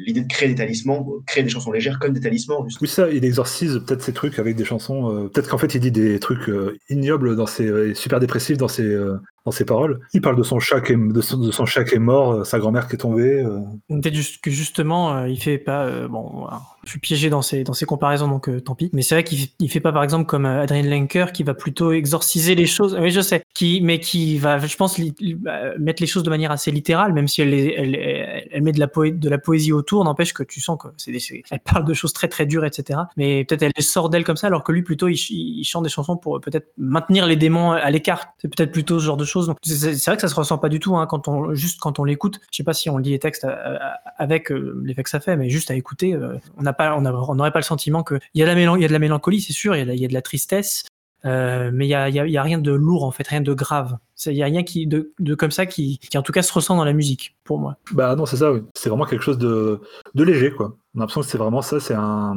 l'idée de créer des talismans, euh, créer des chansons légères comme des talismans. justement. Oui, ça, il exorcise peut-être ces trucs avec des chansons. euh, peut-être qu'en fait, il dit des trucs euh, ignobles dans ses, euh, super dépressifs dans ses, euh, dans ses paroles. Il parle de son chat qui est, de son, de son chat qui est mort, euh, sa grand-mère qui est tombée. euh. Peut-être juste que justement, euh, il fait pas. euh, bon, voilà. Je suis piégé dans ces dans ces comparaisons, donc euh, tant pis. Mais c'est vrai qu'il il fait pas, par exemple, comme euh, Adrien Lenker, qui va plutôt exorciser les choses. Oui, je sais. Qui, mais qui va, je pense, bah, mettre les choses de manière assez littérale, même si elle, elle, elle, elle met de la, poé- de la poésie autour. N'empêche que tu sens que c'est elle parle de choses très très dures, etc. Mais peut-être elle sort d'elle comme ça, alors que lui plutôt il, ch- il chante des chansons pour euh, peut-être maintenir les démons à l'écart. C'est peut-être plutôt ce genre de choses. C'est- vrai que ça se ressent pas du tout hein, quand on juste quand on l'écoute. Je sais pas si on lit les textes euh, euh, avec euh, l'effet que ça fait, mais juste à écouter, euh, on n'aurait pas le sentiment que il y a la mélan- il y a de la mélancolie, c'est sûr, il y a, de la- de la tristesse. euh, mais il y a, y a rien de lourd en fait, rien de grave. Il y a rien qui de, de comme ça qui, qui en tout cas se ressent dans la musique pour moi. Bah non, c'est ça, oui. C'est vraiment quelque chose de, de léger, quoi. On a l'impression que c'est vraiment ça, c'est un...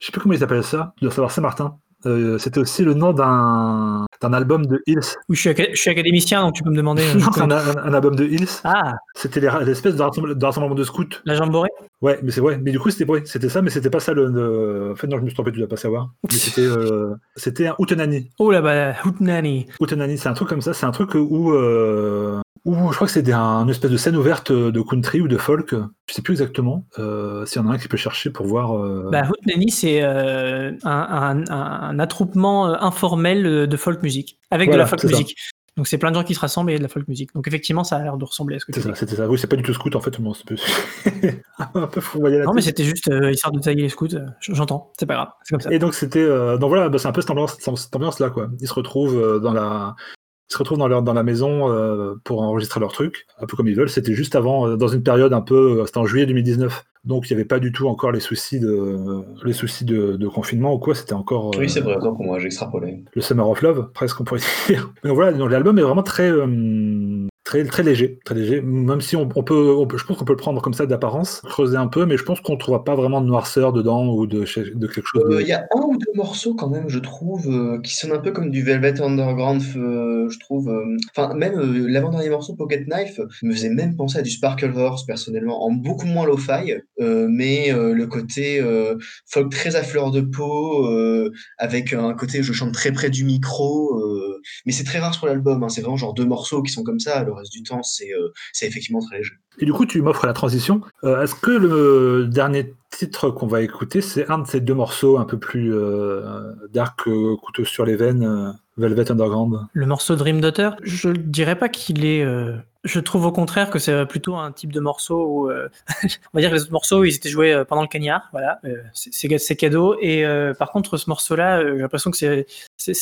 Je sais plus comment ils appellent ça, dois savoir Saint-Martin. Euh, C'était aussi le nom d'un d'un album de Hills. Oui, je suis, aca- je suis académicien, donc tu peux me demander. euh, Non, un, connais- un- un album de Hills. Ah, C'était les- l'espèce de rassemble- de rassemblement de scouts. la jamboree. Ouais, mais c'est ouais, mais du coup c'était ouais, c'était ça, mais c'était pas ça le, le- En fait non, je me suis trompé, tu dois pas savoir. Mais c'était euh, c'était un Utenani. Oh là bas Hootenanny. Utenani, c'est un truc comme ça, c'est un truc où euh, où je crois que c'est un- une espèce de scène ouverte de country ou de folk, je sais plus exactement. Euh, S'il y en a un qui peut chercher pour voir. euh, Bah, Hootenanny, c'est euh, un, un- un attroupement euh, informel euh, de folk music, avec Voilà, de la folk ça. music. Donc c'est plein de gens qui se rassemblent et de la folk music. Donc effectivement, ça a l'air de ressembler à ce que c'est tu ça, c'était ça. Oui, c'est pas du tout scout en fait, c'est un peu un peu fourvoyé la Non, tête. mais c'était juste euh, histoire de tailler les scouts. euh, J'entends, c'est pas grave, c'est comme ça. Et donc c'était euh, donc voilà, bah, c'est un peu cette ambiance, cette ambiance là quoi. Ils se retrouvent euh, dans la se retrouvent dans leur dans la maison euh, pour enregistrer leur truc, un peu comme ils veulent. C'était juste avant euh, dans une période un peu, euh, c'était en juillet 2019. Donc il n'y avait pas du tout encore les soucis de les soucis de, de confinement ou quoi. C'était encore Oui, c'est vrai, autant pour moi, j'ai extrapolé. le Summer of Love, presque on pourrait dire. Mais donc voilà, l'album est vraiment très, très, très léger, très léger. Même si on, peut, je pense qu'on peut le prendre comme ça d'apparence, creuser un peu, mais je pense qu'on ne trouvera pas vraiment de noirceur dedans ou de, de quelque chose. de- Euh, Il y a un ou deux morceaux quand même, je trouve, euh, qui sonnent un peu comme du Velvet Underground, euh, je trouve. Enfin, même l'avant-dernier morceau, Pocket Knife, me faisait même penser à du Sparkle Horse, personnellement, en beaucoup moins lo-fi, mais le côté folk très à fleur de peau, avec un côté je chante très près du micro, mais c'est très rare sur l'album, hein, c'est vraiment genre deux morceaux qui sont comme ça, reste du temps, c'est euh, c'est effectivement très léger. Et du coup, tu m'offres la transition. Euh, Est-ce que le dernier titre qu'on va écouter, c'est un de ces deux morceaux un peu plus euh, dark, euh, couteau sur les veines, euh, Velvet Underground Le morceau Dream Daughter, je ne dirais pas qu'il est. euh, Je trouve au contraire que c'est plutôt un type de morceau où. euh, on va dire que les autres morceaux, ils étaient joués euh, pendant le cagnard, voilà. euh, c'est- cadeau. Et euh, par contre, ce morceau-là, euh, j'ai l'impression que c'est-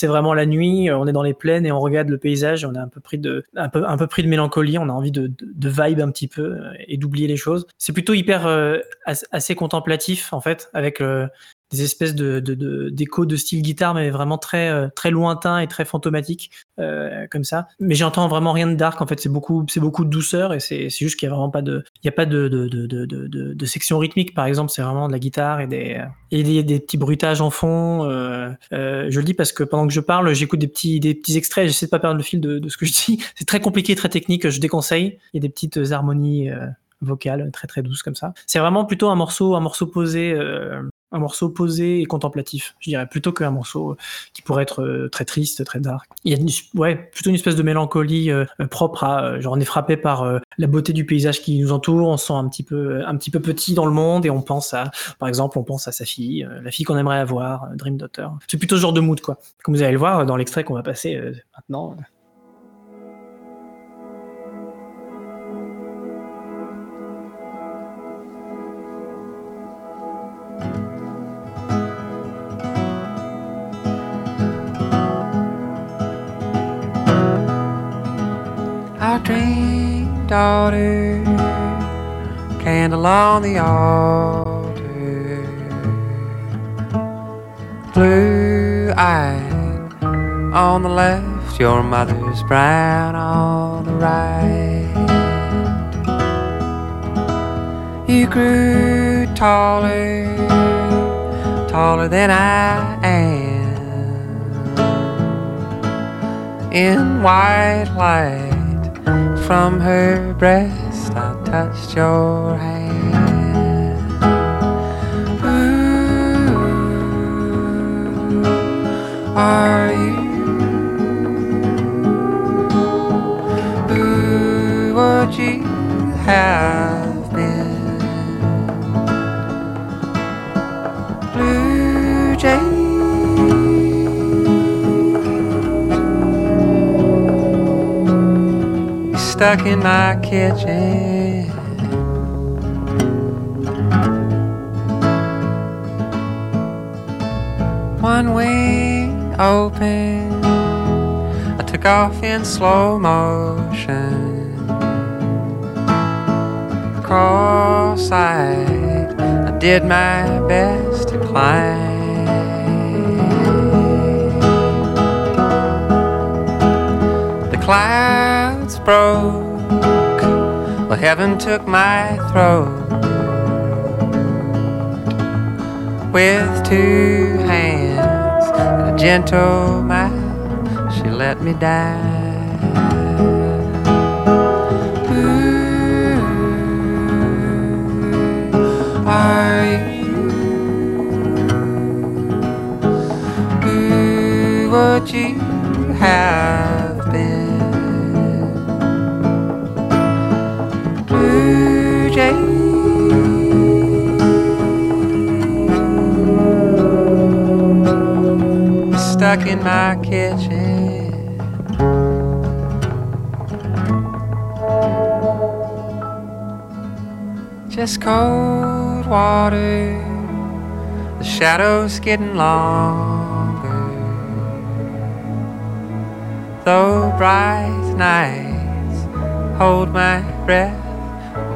vraiment la nuit, euh, on est dans les plaines et on regarde le paysage, on est un peu pris de, un peu, un peu pris de mélancolie, on a envie de, de, de vibe un petit peu euh, et d'oublier les choses. C'est plutôt hyper euh, as- assez contemplatif, en fait, avec. euh, des espèces de d'échos de, style guitare, mais vraiment très euh, très lointain et très fantomatique euh, comme ça. Mais j'entends vraiment rien de dark. En fait, c'est beaucoup c'est beaucoup de douceur et c'est juste qu'il y a vraiment pas de il y a pas de de, de, section rythmique par exemple. C'est vraiment de la guitare et des et des, des petits bruitages en fond. Je le dis parce que pendant que je parle, j'écoute des petits des petits extraits. J'essaie de pas perdre le fil de ce que je dis. C'est très compliqué, très technique. Je déconseille. Il y a des petites harmonies. Euh, vocales très très douces comme ça. C'est vraiment plutôt un morceau un morceau posé euh, un morceau posé et contemplatif, je dirais, plutôt qu'un morceau qui pourrait être très triste, très dark. Il y a une, ouais, plutôt une espèce de mélancolie propre à, genre on est frappé par la beauté du paysage qui nous entoure, on se sent un petit peu, un petit peu petit dans le monde et on pense à, par exemple, on pense à sa fille, la fille qu'on aimerait avoir, Dream Daughter. C'est plutôt ce genre de mood, quoi. Comme vous allez le voir dans l'extrait qu'on va passer maintenant. Daughter, candle on the altar, blue eyed on the left, your mother's brown on the right. You grew taller, taller than I am, in white light from her breast I touched your hand. Ooh, are you? Ooh, would you have stuck in my kitchen. One wing open, I took off in slow motion. Cross-eyed, I did my best to climb. Broke. Well, heaven took my throat with two hands and a gentle mouth. She let me die. Are you? Ooh, you have stuck in my kitchen. Just cold water, the shadows getting longer. Though bright nights hold my breath,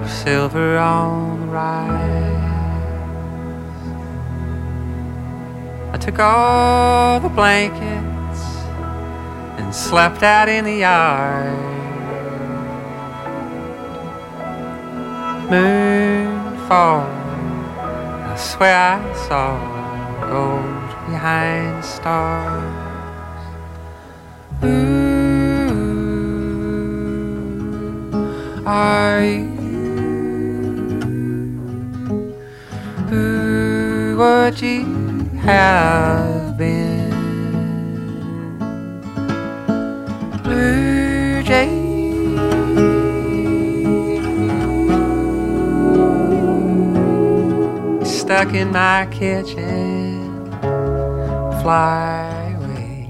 silver on the rise. Took all the blankets and slept out in the yard. Moonfall, I swear I saw gold behind stars. Ooh, are you? Ooh, would you? Have been. Blue Jay. Stuck in my kitchen, fly away.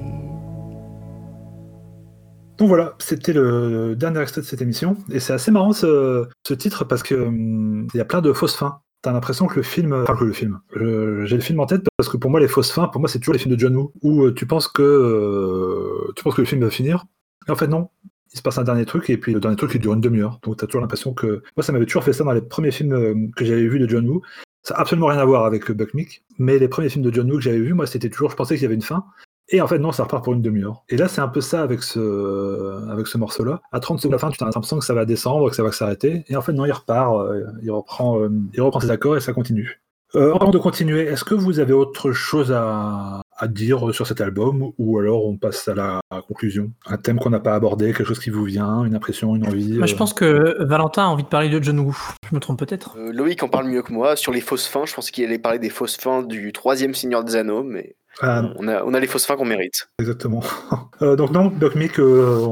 Donc voilà, c'était le dernier extrait de cette émission. Et c'est assez marrant ce, ce titre parce que hum, il y a plein de fausses fins t'as l'impression que le film, enfin que le film, j'ai le film en tête parce que pour moi les fausses fins, pour moi c'est toujours les films de John Woo où euh, tu penses que euh, tu penses que le film va finir et en fait non, il se passe un dernier truc et puis le dernier truc il dure une demi-heure. Donc t'as toujours l'impression que moi ça m'avait toujours fait ça dans les premiers films euh, que j'avais vus de John Woo. Ça n'a absolument rien à voir avec Buck Meek, mais les premiers films de John Woo que j'avais vus, moi c'était toujours, je pensais qu'il y avait une fin et en fait, non, ça repart pour une demi-heure. Et là, c'est un peu ça avec ce, avec ce morceau-là. À 30 secondes de la fin, tu as l'impression que ça va descendre, que ça va s'arrêter. Et en fait, non, il repart, euh, il, reprend, euh, il reprend ses accords et ça continue. Euh, avant de continuer, est-ce que vous avez autre chose à, à dire sur cet album ou alors on passe à la conclusion? Un thème qu'on n'a pas abordé, quelque chose qui vous vient, une impression, une envie Moi, je pense que Valentin a envie de parler de John Woo. Je me trompe peut-être. Euh, Loïc en parle mieux que moi. Sur les fausses fins, je pense qu'il allait parler des fausses fins du troisième Seigneur des Anneaux, mais ah, on a, on a les fausses fins qu'on mérite. exactement. Euh, donc non, Doc Mick, euh,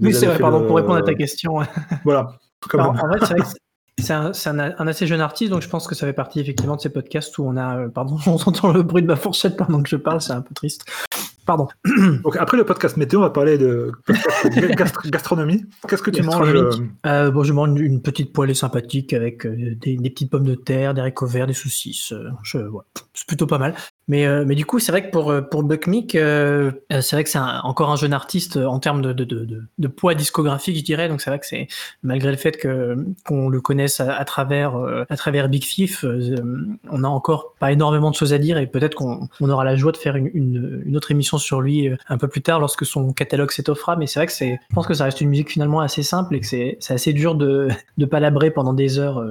Oui, c'est vrai, pardon, le- pour répondre à ta question. Voilà. Alors, en fait, c'est vrai que c'est- un, c'est un- un assez jeune artiste, donc je pense que ça fait partie effectivement de ces podcasts où on a. euh, Pardon, on entend le bruit de ma fourchette pendant que je parle, c'est un peu triste. Pardon. Donc après le podcast météo, on va parler de gastronomie. Qu'est-ce que tu manges euh, Euh, bon, je mange une petite poêlée sympathique avec euh, des, des petites pommes de terre, des haricots verts, des saucisses. euh, je- ouais, c'est plutôt pas mal. Mais, euh, mais du coup, c'est vrai que pour, euh, pour Buck Meek, euh, euh, c'est vrai que c'est encore un jeune artiste euh, en termes de, de, de, de- poids discographique, je dirais. Donc c'est vrai que c'est malgré le fait que qu'on le connaisse à, à travers euh, à travers Big Thief, on a encore pas énormément de choses à dire et peut-être qu'on on aura la joie de faire une, une, une autre émission sur lui un peu plus tard lorsque son catalogue s'étoffera. Mais c'est vrai que c'est, je pense que ça reste une musique finalement assez simple et que c'est c'est assez dur de de palabrer pendant des heures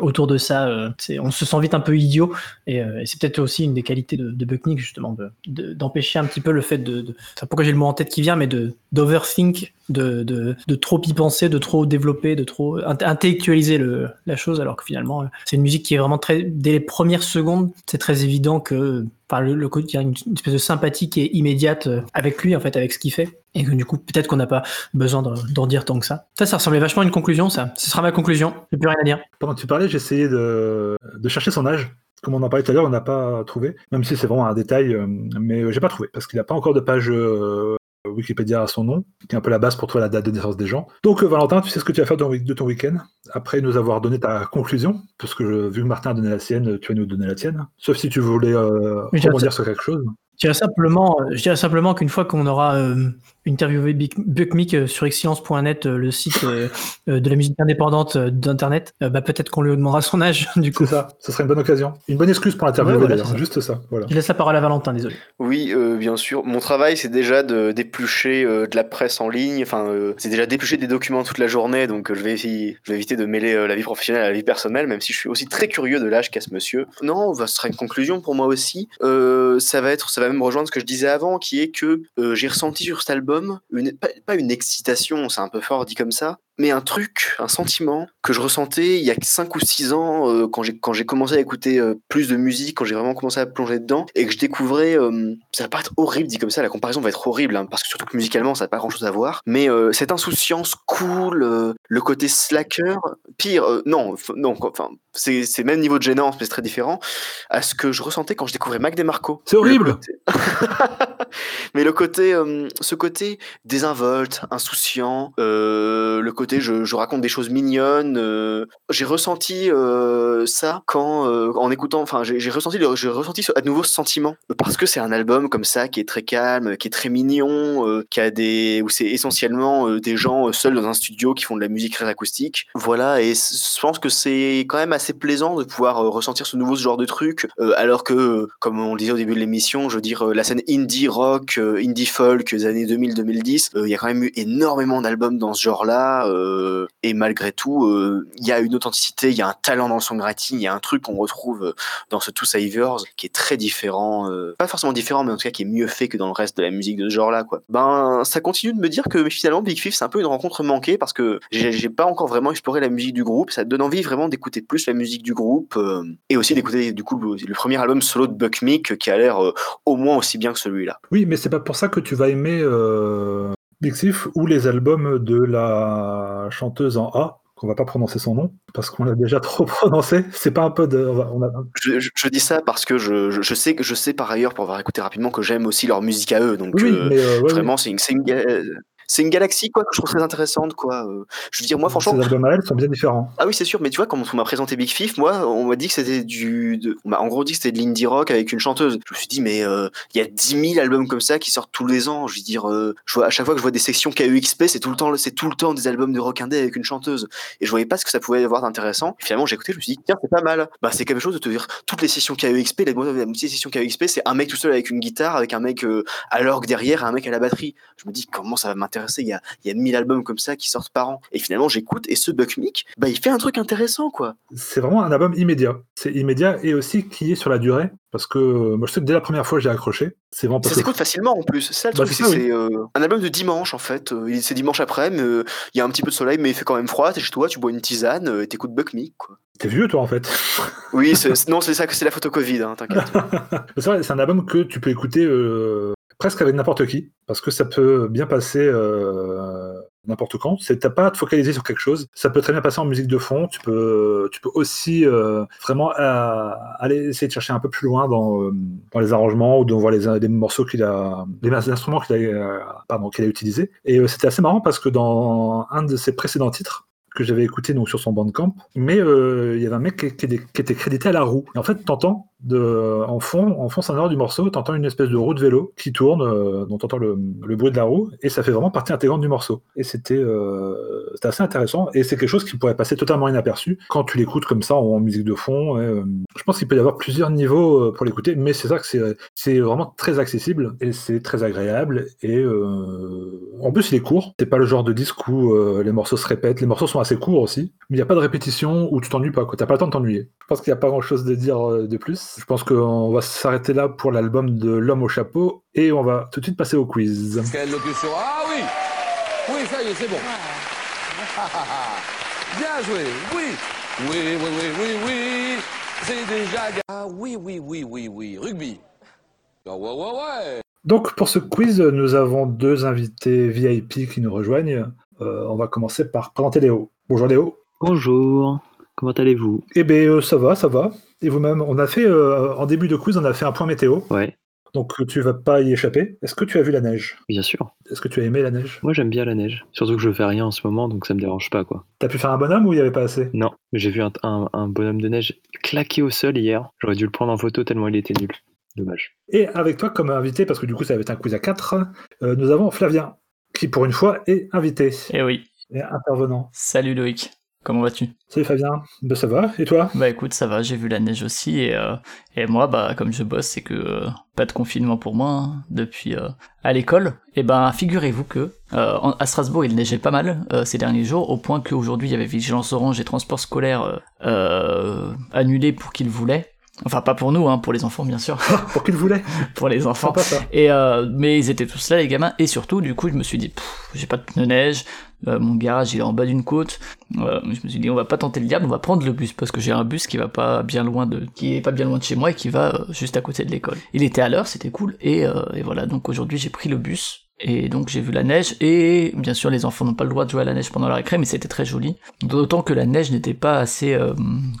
autour de ça. c'est- on se sent vite un peu idiot et, et c'est peut-être aussi une des qualités de, de Bucknick justement de- de- d'empêcher un petit peu le fait de, pourquoi j'ai le mot en tête qui vient mais d'overthink de, de, trop y penser de trop développer de trop int- intellectualiser le, la chose alors que finalement euh, c'est une musique qui est vraiment très dès les premières secondes c'est très évident que Enfin, le, le il y a une, espèce de sympathie qui est immédiate euh, avec lui, en fait, avec ce qu'il fait. Et que du coup, peut-être qu'on n'a pas besoin d'en d'en dire tant que ça. Ça, ça ressemblait vachement à une conclusion, ça. Ce sera ma conclusion. J'ai plus rien à dire. Pendant que tu parlais, j'essayais de, de chercher son âge. Comme on en parlait tout à l'heure, on n'a pas trouvé, même si c'est vraiment un détail, euh, mais euh, j'ai pas trouvé parce qu'il n'a pas encore de page euh, Wikipédia à son nom, qui est un peu la base pour trouver la date de naissance des gens. Donc euh, Valentin, tu sais ce que tu vas faire de ton, week-end après nous avoir donné ta conclusion, parce que vu que Martin a donné la sienne, tu vas nous donner la tienne. Sauf si tu voulais rebondir sur quelque chose. Je dirais simplement, je dirais simplement qu'une fois qu'on aura euh, interviewé Big- Buck Meek euh, sur excellence.net, euh, le site euh, de la musique indépendante d'Internet, bah, peut-être qu'on lui demandera son âge, du coup. C'est ça, ce serait une bonne occasion. Une bonne excuse pour l'interviewer Ouais, voilà, c'est ça. juste ça. Voilà. Je laisse la parole à Valentin, désolé. Oui, euh, bien sûr. Mon travail, c'est déjà de d'éplucher euh, de la presse en ligne. Enfin, euh, c'est déjà d'éplucher des documents toute la journée. Donc, euh, je vais, essayer- je vais éviter de mêler euh, la vie professionnelle à la vie personnelle, même si je suis aussi très curieux de l'âge qu'a ce monsieur. Non, bah, ce sera une conclusion pour moi aussi. Euh, ça va être, ça va même rejoindre ce que je disais avant, qui est que euh, j'ai ressenti sur cet album pas une excitation, c'est un peu fort dit comme ça, mais un truc, un sentiment que je ressentais il y a 5 ou 6 ans euh, quand j'ai quand j'ai commencé à écouter euh, plus de musique, quand j'ai vraiment commencé à plonger dedans et que je découvrais euh, ça va pas être horrible dit comme ça, la comparaison va être horrible hein, parce que surtout que musicalement ça n'a pas grand-chose à voir, mais cette insouciance cool, le côté slacker, pire non, non enfin c'est c'est même niveau de gênance mais c'est très différent à ce que je ressentais quand je découvrais Mac DeMarco. C'est horrible côté- Mais le côté, ce côté désinvolte, insouciant, le côté je, raconte des choses mignonnes, euh, j'ai ressenti euh, ça quand, euh, en écoutant, enfin j'ai ressenti, j'ai ressenti à nouveau ce sentiment parce que c'est un album comme ça qui est très calme, qui est très mignon, qui a des, où c'est essentiellement des gens seuls dans un studio qui font de la musique très acoustique. Voilà, et je pense que c'est quand même assez plaisant de pouvoir ressentir ce nouveau genre de truc, alors que, comme on le disait au début de l'émission, je veux dire, la scène indie rock, indie folk des années 2000-2010, euh, il y a quand même eu énormément d'albums dans ce genre-là, euh, et malgré tout, euh, il y a une authenticité, il y a un talent dans le songwriting, il y a un truc qu'on retrouve euh, dans ce Two Savers qui est très différent, pas forcément différent, mais en tout cas qui est mieux fait que dans le reste de la musique de ce genre-là, quoi. Ben, ça continue de me dire que finalement Big Fifth c'est un peu une rencontre manquée parce que j'ai pas encore vraiment exploré la musique du groupe, ça donne envie vraiment d'écouter plus la musique du groupe et aussi d'écouter du coup le, le premier album solo de Buck Meek qui a l'air au moins aussi bien que celui-là. Oui, mais c'est pas pour ça que tu vas aimer euh, Thief ou les albums de la chanteuse en A, qu'on va pas prononcer son nom, parce qu'on l'a déjà trop prononcé. C'est pas un peu de. on a- Je, je- je dis ça parce que je, sais que je sais par ailleurs pour avoir écouté rapidement que j'aime aussi leur musique à eux donc Oui, euh, mais euh, ouais, vraiment c'est une, c'est une, ga- c'est une galaxie quoi que je trouve très intéressante quoi. Euh, je veux dire moi franchement Ces albums à elle sont bien différents. Ah oui, c'est sûr, mais tu vois, quand on m'a présenté Big Fifth, moi, on m'a dit que c'était du. de- on m'a en gros dit que c'était de l'indie rock avec une chanteuse. Je me suis dit, mais euh, il y a 10 000 albums comme ça qui sortent tous les ans. Je veux dire, euh, je vois, à chaque fois que je vois des sections KUXP, c'est tout, le temps, c'est tout le temps des albums de rock indé avec une chanteuse. Et je voyais pas ce que ça pouvait avoir d'intéressant. Finalement, j'ai écouté, je me suis dit, tiens, c'est pas mal. Bah, c'est quelque chose de te dire, toutes les sessions KUXP, la, la moitié des sessions KUXP, c'est un mec tout seul avec une guitare, avec un mec euh, à l'orgue derrière et un mec à la batterie. Je me dis, comment ça va m'intéresser Il y a, il y a 1000 albums comme ça qui sortent par an. Et finalement, j'écoute, et ce Buck Meek, bah, il fait un truc intéressant, quoi. C'est vraiment un album immédiat. C'est immédiat et aussi qui est sur la durée. Parce que euh, moi, je sais que dès la première fois, j'ai accroché. C'est vraiment Ça parce que- s'écoute facilement en plus. C'est ça Bah, c'est ça, oui. euh, un album de dimanche en fait. Euh, C'est dimanche après, mais euh, il y a un petit peu de soleil, mais il fait quand même froid. T'es chez toi, tu bois une tisane, euh, et t'écoutes Buck Meek, quoi. T'es vieux, toi, en fait. Oui, non, c'est ça, c'est la photo Covid, hein, t'inquiète. c'est un album que tu peux écouter euh, presque avec n'importe qui, parce que ça peut bien passer euh, n'importe quand. C'est- T'as pas à te focaliser sur quelque chose. Ça peut très bien passer en musique de fond. Tu peux, tu peux aussi euh, vraiment euh, aller essayer de chercher un peu plus loin dans, dans les arrangements ou dans voir les, les morceaux qu'il a, les instruments qu'il a, pardon, qu'il a utilisés. Et c'était assez marrant parce que dans un de ses précédents titres, que j'avais écouté donc sur son bandcamp, mais euh, il y avait un mec qui, était- crédité à la roue. En fait, t'entends de, en fond, en fond sonore du morceau, t'entends une espèce de roue de vélo qui tourne, euh, dont t'entends le, le bruit de la roue, et ça fait vraiment partie intégrante du morceau. Et c'était euh, assez intéressant, et c'est quelque chose qui pourrait passer totalement inaperçu quand tu l'écoutes comme ça en, musique de fond. euh, je pense qu'il peut y avoir plusieurs niveaux euh, pour l'écouter, mais c'est ça que c'est vraiment très accessible et c'est très agréable. Et euh, en plus, il est court. C'est pas le genre de disque où euh, les morceaux se répètent. Les morceaux sont assez courts aussi, mais il n'y a pas de répétition où tu t'ennuies pas. Tu n'as pas le temps de t'ennuyer. Je pense qu'il n'y a pas grand chose de dire euh, de plus. Je pense qu'on va s'arrêter là pour l'album de L'homme au chapeau et on va tout de suite passer au quiz. Quelle locution Ah oui Oui, ça y est, c'est bon. Bien joué, oui. Oui, oui, oui, oui, oui. C'est déjà... Ah oui, oui, oui, oui, oui. Rugby. Ah ouais, ouais, ouais. Donc pour ce quiz, nous avons deux invités VIP qui nous rejoignent. Euh, on va commencer par présenter Léo. Bonjour Léo. Bonjour, comment allez-vous? Eh bien, euh, ça va, ça va. Et vous-même, on a fait, euh, en début de quiz, on a fait un point météo. Ouais, Donc euh, tu vas pas y échapper. Est-ce que tu as vu la neige? Bien sûr. Est-ce que tu as aimé la neige? Moi j'aime bien la neige. Surtout que je fais rien en ce moment, donc ça me dérange pas quoi. T'as pu faire un bonhomme ou il y avait pas assez? Non, mais j'ai vu un, un- un bonhomme de neige claqué au sol hier. J'aurais dû le prendre en photo tellement il était nul. Dommage. Et avec toi comme invité, parce que du coup ça va être un quiz à 4, nous avons Flavien, qui pour une fois est invité Eh oui, intervenant. salut Loïc, comment vas-tu? Salut Fabien, ben, ça va, et toi? Bah écoute, ça va, j'ai vu la neige aussi, et, euh, et moi, bah comme je bosse, c'est que euh, pas de confinement pour moi hein, depuis euh, à l'école. Et ben figurez-vous que à Strasbourg, il neigeait pas mal ces derniers jours, au point qu'aujourd'hui il y avait vigilance orange et transport scolaire annulé pour qu'ils voulaient. Enfin pas pour nous, hein, pour les enfants bien sûr, Pour qu'il voulait pour les enfants. Ça. Et euh, mais ils étaient tous là les gamins. Et surtout du coup je me suis dit j'ai pas de pneus neige, euh, mon garage est en bas d'une côte. Euh, je me suis dit on va pas tenter le diable, on va prendre le bus parce que j'ai un bus qui va pas bien loin de qui pas bien loin de chez moi et qui va euh, juste à côté de l'école. Il était à l'heure, c'était cool et, et voilà donc aujourd'hui j'ai pris le bus. Et donc j'ai vu la neige, et bien sûr les enfants n'ont pas le droit de jouer à la neige pendant la récré, mais c'était très joli. D'autant que la neige n'était pas assez,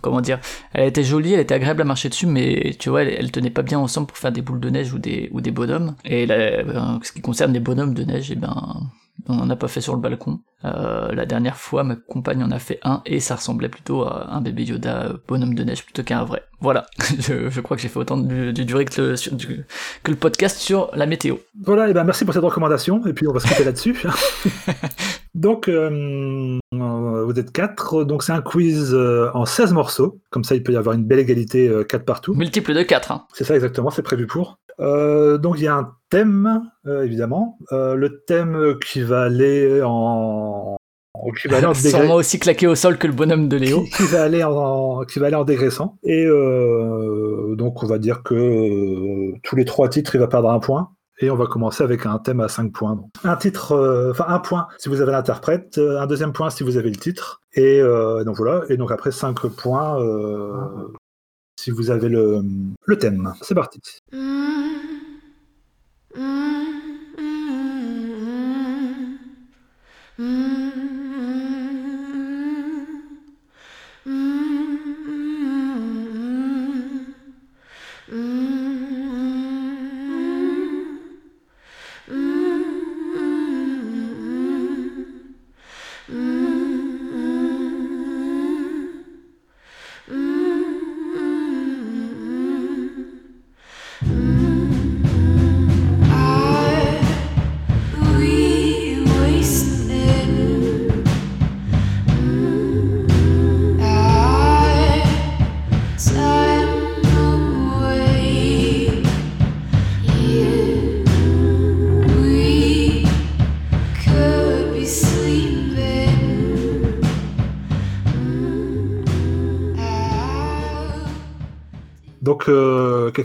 comment dire, elle était jolie, elle était agréable à marcher dessus, mais tu vois, elle, tenait pas bien ensemble pour faire des boules de neige ou des, ou des bonhommes. Et ce qui concerne les bonhommes de neige, eh ben, on en a pas fait sur le balcon. Euh, la dernière fois, ma compagne en a fait un, et ça ressemblait plutôt à un bébé Yoda euh, bonhomme de neige plutôt qu'à un vrai. Voilà, je, je crois que j'ai fait autant de, de durée que le, sur- du- que le podcast sur la météo. Voilà, et ben merci pour cette recommandation, et puis on va se quitter là-dessus. donc, euh, vous êtes quatre, donc c'est un quiz en 16 morceaux, comme ça il peut y avoir une belle égalité 4 partout. Multiple de 4, hein. C'est ça exactement, c'est prévu pour. Euh, donc il y a un thème, euh, évidemment. Euh, le thème qui va aller en... Qui va aller en aussi claqué au sol que le bonhomme de Léo. qui, qui va aller en, qui va aller en dégraissant. Et euh, donc on va dire que euh, tous les trois titres, il va perdre un point. Et on va commencer avec un thème à 5 points. Donc, un titre, euh, enfin un point si vous avez l'interprète, euh, un deuxième point si vous avez le titre. Et euh, donc voilà. Et donc après 5 points euh, si vous avez le, le thème. C'est parti. Mm-hmm.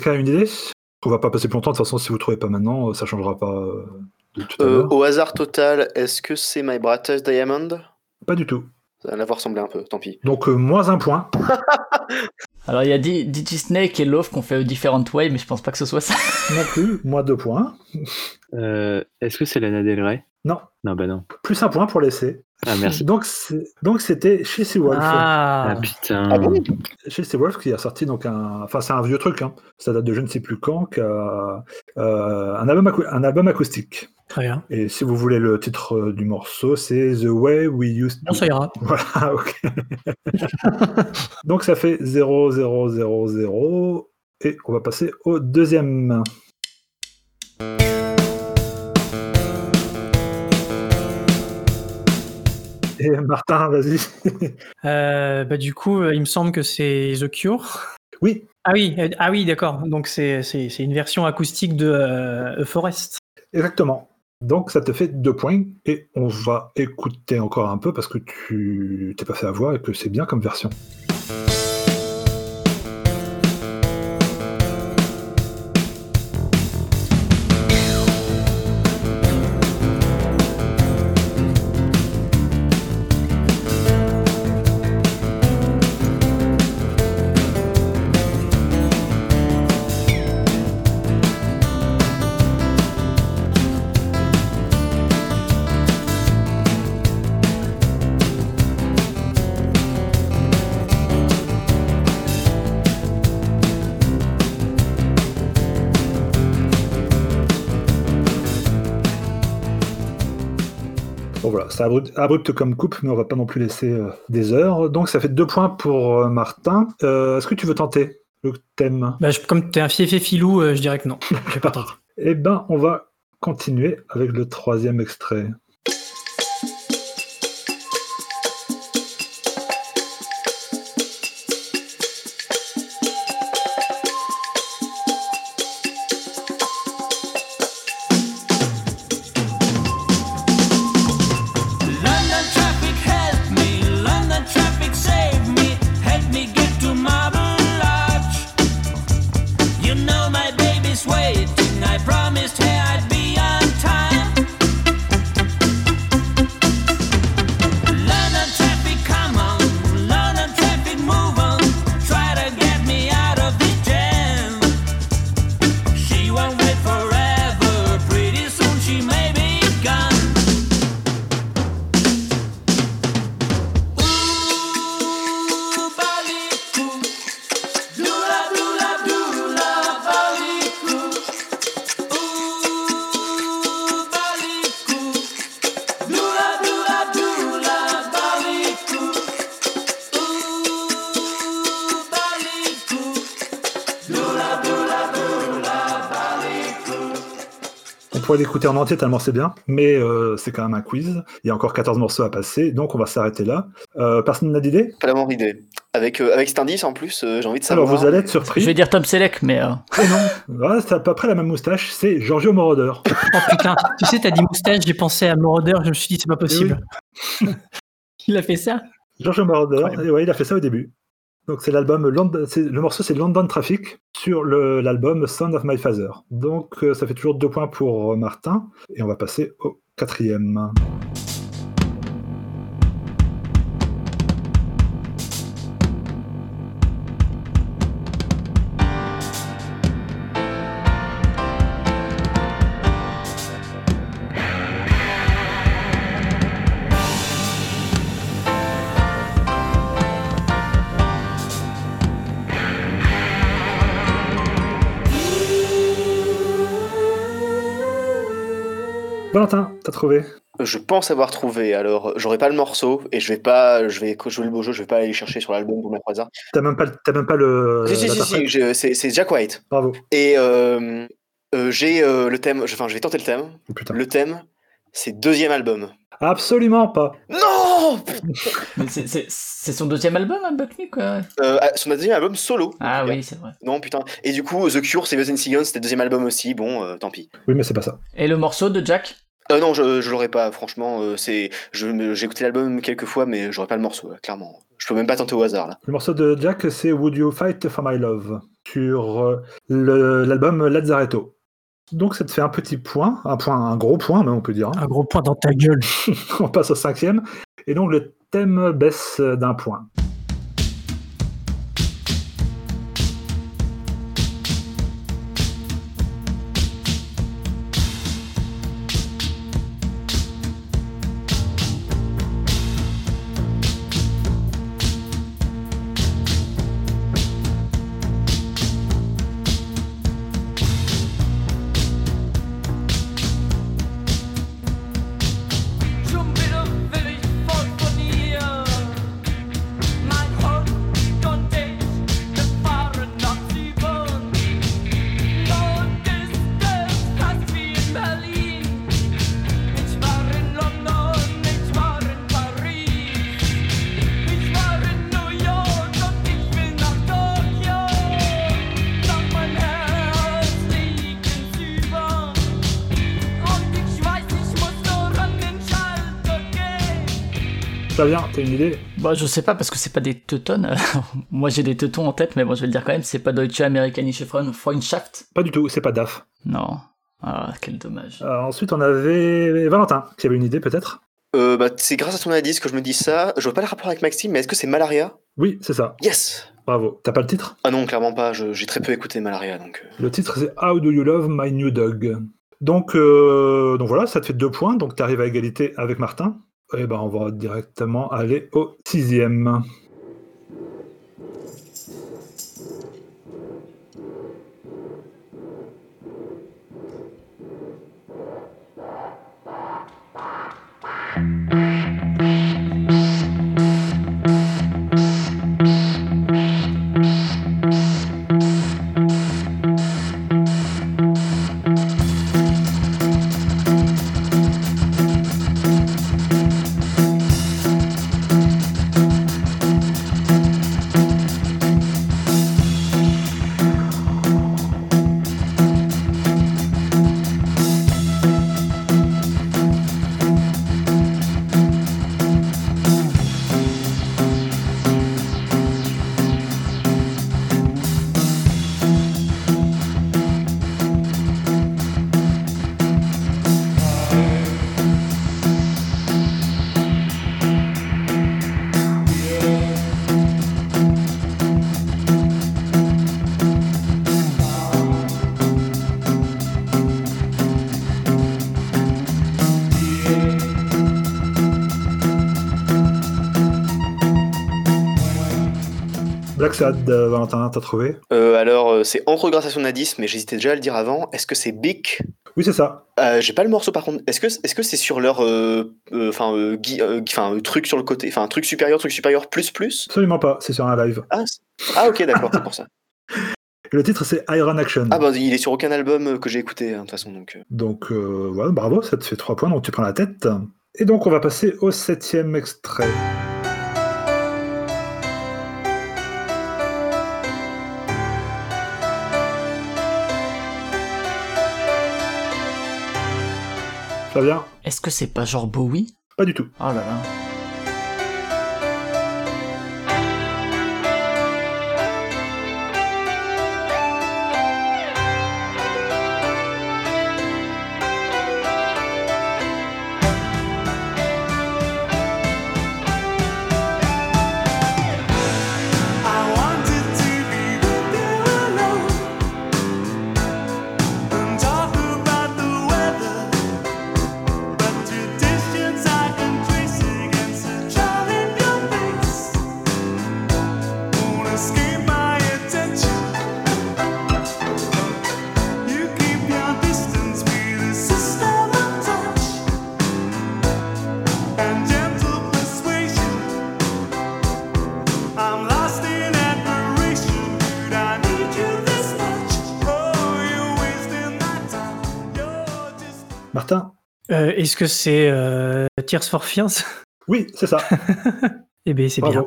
Quelqu'un a une idée On va pas passer plus longtemps. De toute façon, si vous trouvez pas maintenant, ça changera pas euh, de tout à Euh, l'heure. au hasard total, est-ce que c'est My Brightest Diamond? Pas du tout. Ça va l'avoir semblé un peu, tant pis. Donc, euh, moins un point. Alors il y a Di- DigiSnake et Love qu'on fait different way, mais je pense pas que ce soit ça. Non plus. Moins deux points. Euh, Est-ce que c'est Lana Del Rey? Non. Non, bah non. Plus un point pour l'essai. Ah, merci. Donc, c'était chez Seawolf. Ah, Ah, putain. Ah bon Chez Seawolf qui a sorti donc un. Enfin, c'est un vieux truc. Hein. Ça date de je ne sais plus quand. euh, un, album acou- un album acoustique. très bien. Et si vous voulez le titre euh, du morceau, c'est The Way We Used to. ça ira. Voilà, ok. Donc ça fait 0, 0, 0, 0. Et on va passer au deuxième. Et Martin, vas-y. Euh, bah, du coup, euh, il me semble que c'est The Cure. Oui, Ah oui, euh, ah oui d'accord. Donc c'est une version acoustique de euh, A Forest. exactement. Donc ça te fait deux points. Et on va écouter encore un peu parce que tu t'es pas fait avoir et que c'est bien comme version. C'est abrupt, abrupt comme coupe, mais on va pas non plus laisser euh, des heures. Donc ça fait deux points pour euh, Martin. Euh, Est-ce que tu veux tenter le thème? Bah, je- comme t'es un fiefé filou, je dirais que non. Je vais pas tenter. Eh ben, on va continuer avec le troisième extrait. L'écouter en entier tellement c'est bien, mais euh, c'est quand même un quiz. Il y a encore 14 morceaux à passer, donc on va s'arrêter là. Euh, personne n'a d'idée? Pas la moindre idée. Avec, euh, avec cet indice en plus, euh, j'ai envie de savoir. Alors vous allez être Je surpris. vais dire Tom Selleck, mais euh, Oh non, Voilà, c'est à peu près la même moustache, c'est Giorgio Moroder. Oh putain, tu sais, t'as dit moustache, j'ai pensé à Moroder, je me suis dit c'est pas possible. il a fait ça? Giorgio Moroder, et ouais, il a fait ça au début. Donc c'est l'album le morceau c'est London Traffic sur l'album Sound of My Father. Donc euh, ça fait toujours deux points pour euh, Martin et on va passer au quatrième. T'as trouvé Je pense avoir trouvé. Alors, j'aurai pas le morceau et je vais pas, je vais jouer le beau jeu, je vais pas aller chercher sur l'album pour au hasard. T'as même pas, le- t'as même pas le. si, si, si, si, c'est Jack White. Bravo. Et euh, euh, j'ai euh, le thème, enfin, je vais tenter le thème. Oh, putain. Le thème, c'est deuxième album. Absolument pas. Non c'est- son deuxième album, hein, Buck Nuke, quoi. euh, Son deuxième album solo. Ah oui, c'est vrai. Non, putain. Et du coup, The Cure, c'est and Seagulls, c'était le deuxième album aussi. Bon, euh, tant pis. Oui, mais c'est pas ça. Et le morceau de Jack? Euh, non, je, je l'aurais pas, franchement. euh, c'est, je, me- j'ai écouté l'album quelques fois, mais j'aurais pas le morceau, là, clairement. Je peux même pas tenter au hasard, là. Le morceau de Jack, c'est Would You Fight for My Love sur euh, le- l'album Lazzaretto. Donc ça te fait un petit point, un point, un gros point, même on peut dire. hein. Un gros point dans ta gueule. on passe au cinquième. Et donc le thème baisse d'un point. T'as une idée Bah, je sais pas parce que c'est pas des teutones. Alors, Moi, j'ai des teutons en tête, mais bon, je vais le dire quand même, c'est pas Deutsche Amerikanische Freund- Freundschaft. Pas du tout, c'est pas DAF. Non. Ah, quel dommage. Euh, ensuite, on avait Valentin, qui avait une idée peut-être? Euh, bah, c'est grâce à ton indice que je me dis ça. Je vois pas le rapport avec Maxime, mais est-ce que c'est Malaria? Oui, c'est ça. Yes Bravo. T'as pas le titre? Ah non, clairement pas. j'ai très peu écouté Malaria, donc. euh. Le titre, c'est How Do You Love My New Dog? Donc, euh, donc voilà, ça te fait deux points, donc tu arrives à égalité avec Martin. Et ben, on va directement aller au sixième. Sad, euh, Valentin, t'as trouvé? Euh, alors, euh, c'est entre grâce à son indice, mais j'hésitais déjà à le dire avant. Est-ce que c'est Bic? Oui, c'est ça. Euh, J'ai pas le morceau par contre. Est-ce que est-ce que c'est sur leur enfin truc sur le côté, enfin truc supérieur, truc supérieur plus plus? Absolument pas, c'est sur un live. Ah, ah ok d'accord, c'est pour ça. Le titre, c'est Iron Action. Ah bah il est sur aucun album que j'ai écouté hein, de toute façon donc. Donc euh, voilà, bravo, ça te fait trois points, donc tu prends la tête. Et donc on va passer au septième extrait. Flavien Est-ce que c'est pas genre Bowie? Pas du tout. Oh là là. Euh, Est-ce que c'est euh, Tears for Fears Oui, c'est ça. Eh bien, c'est bien.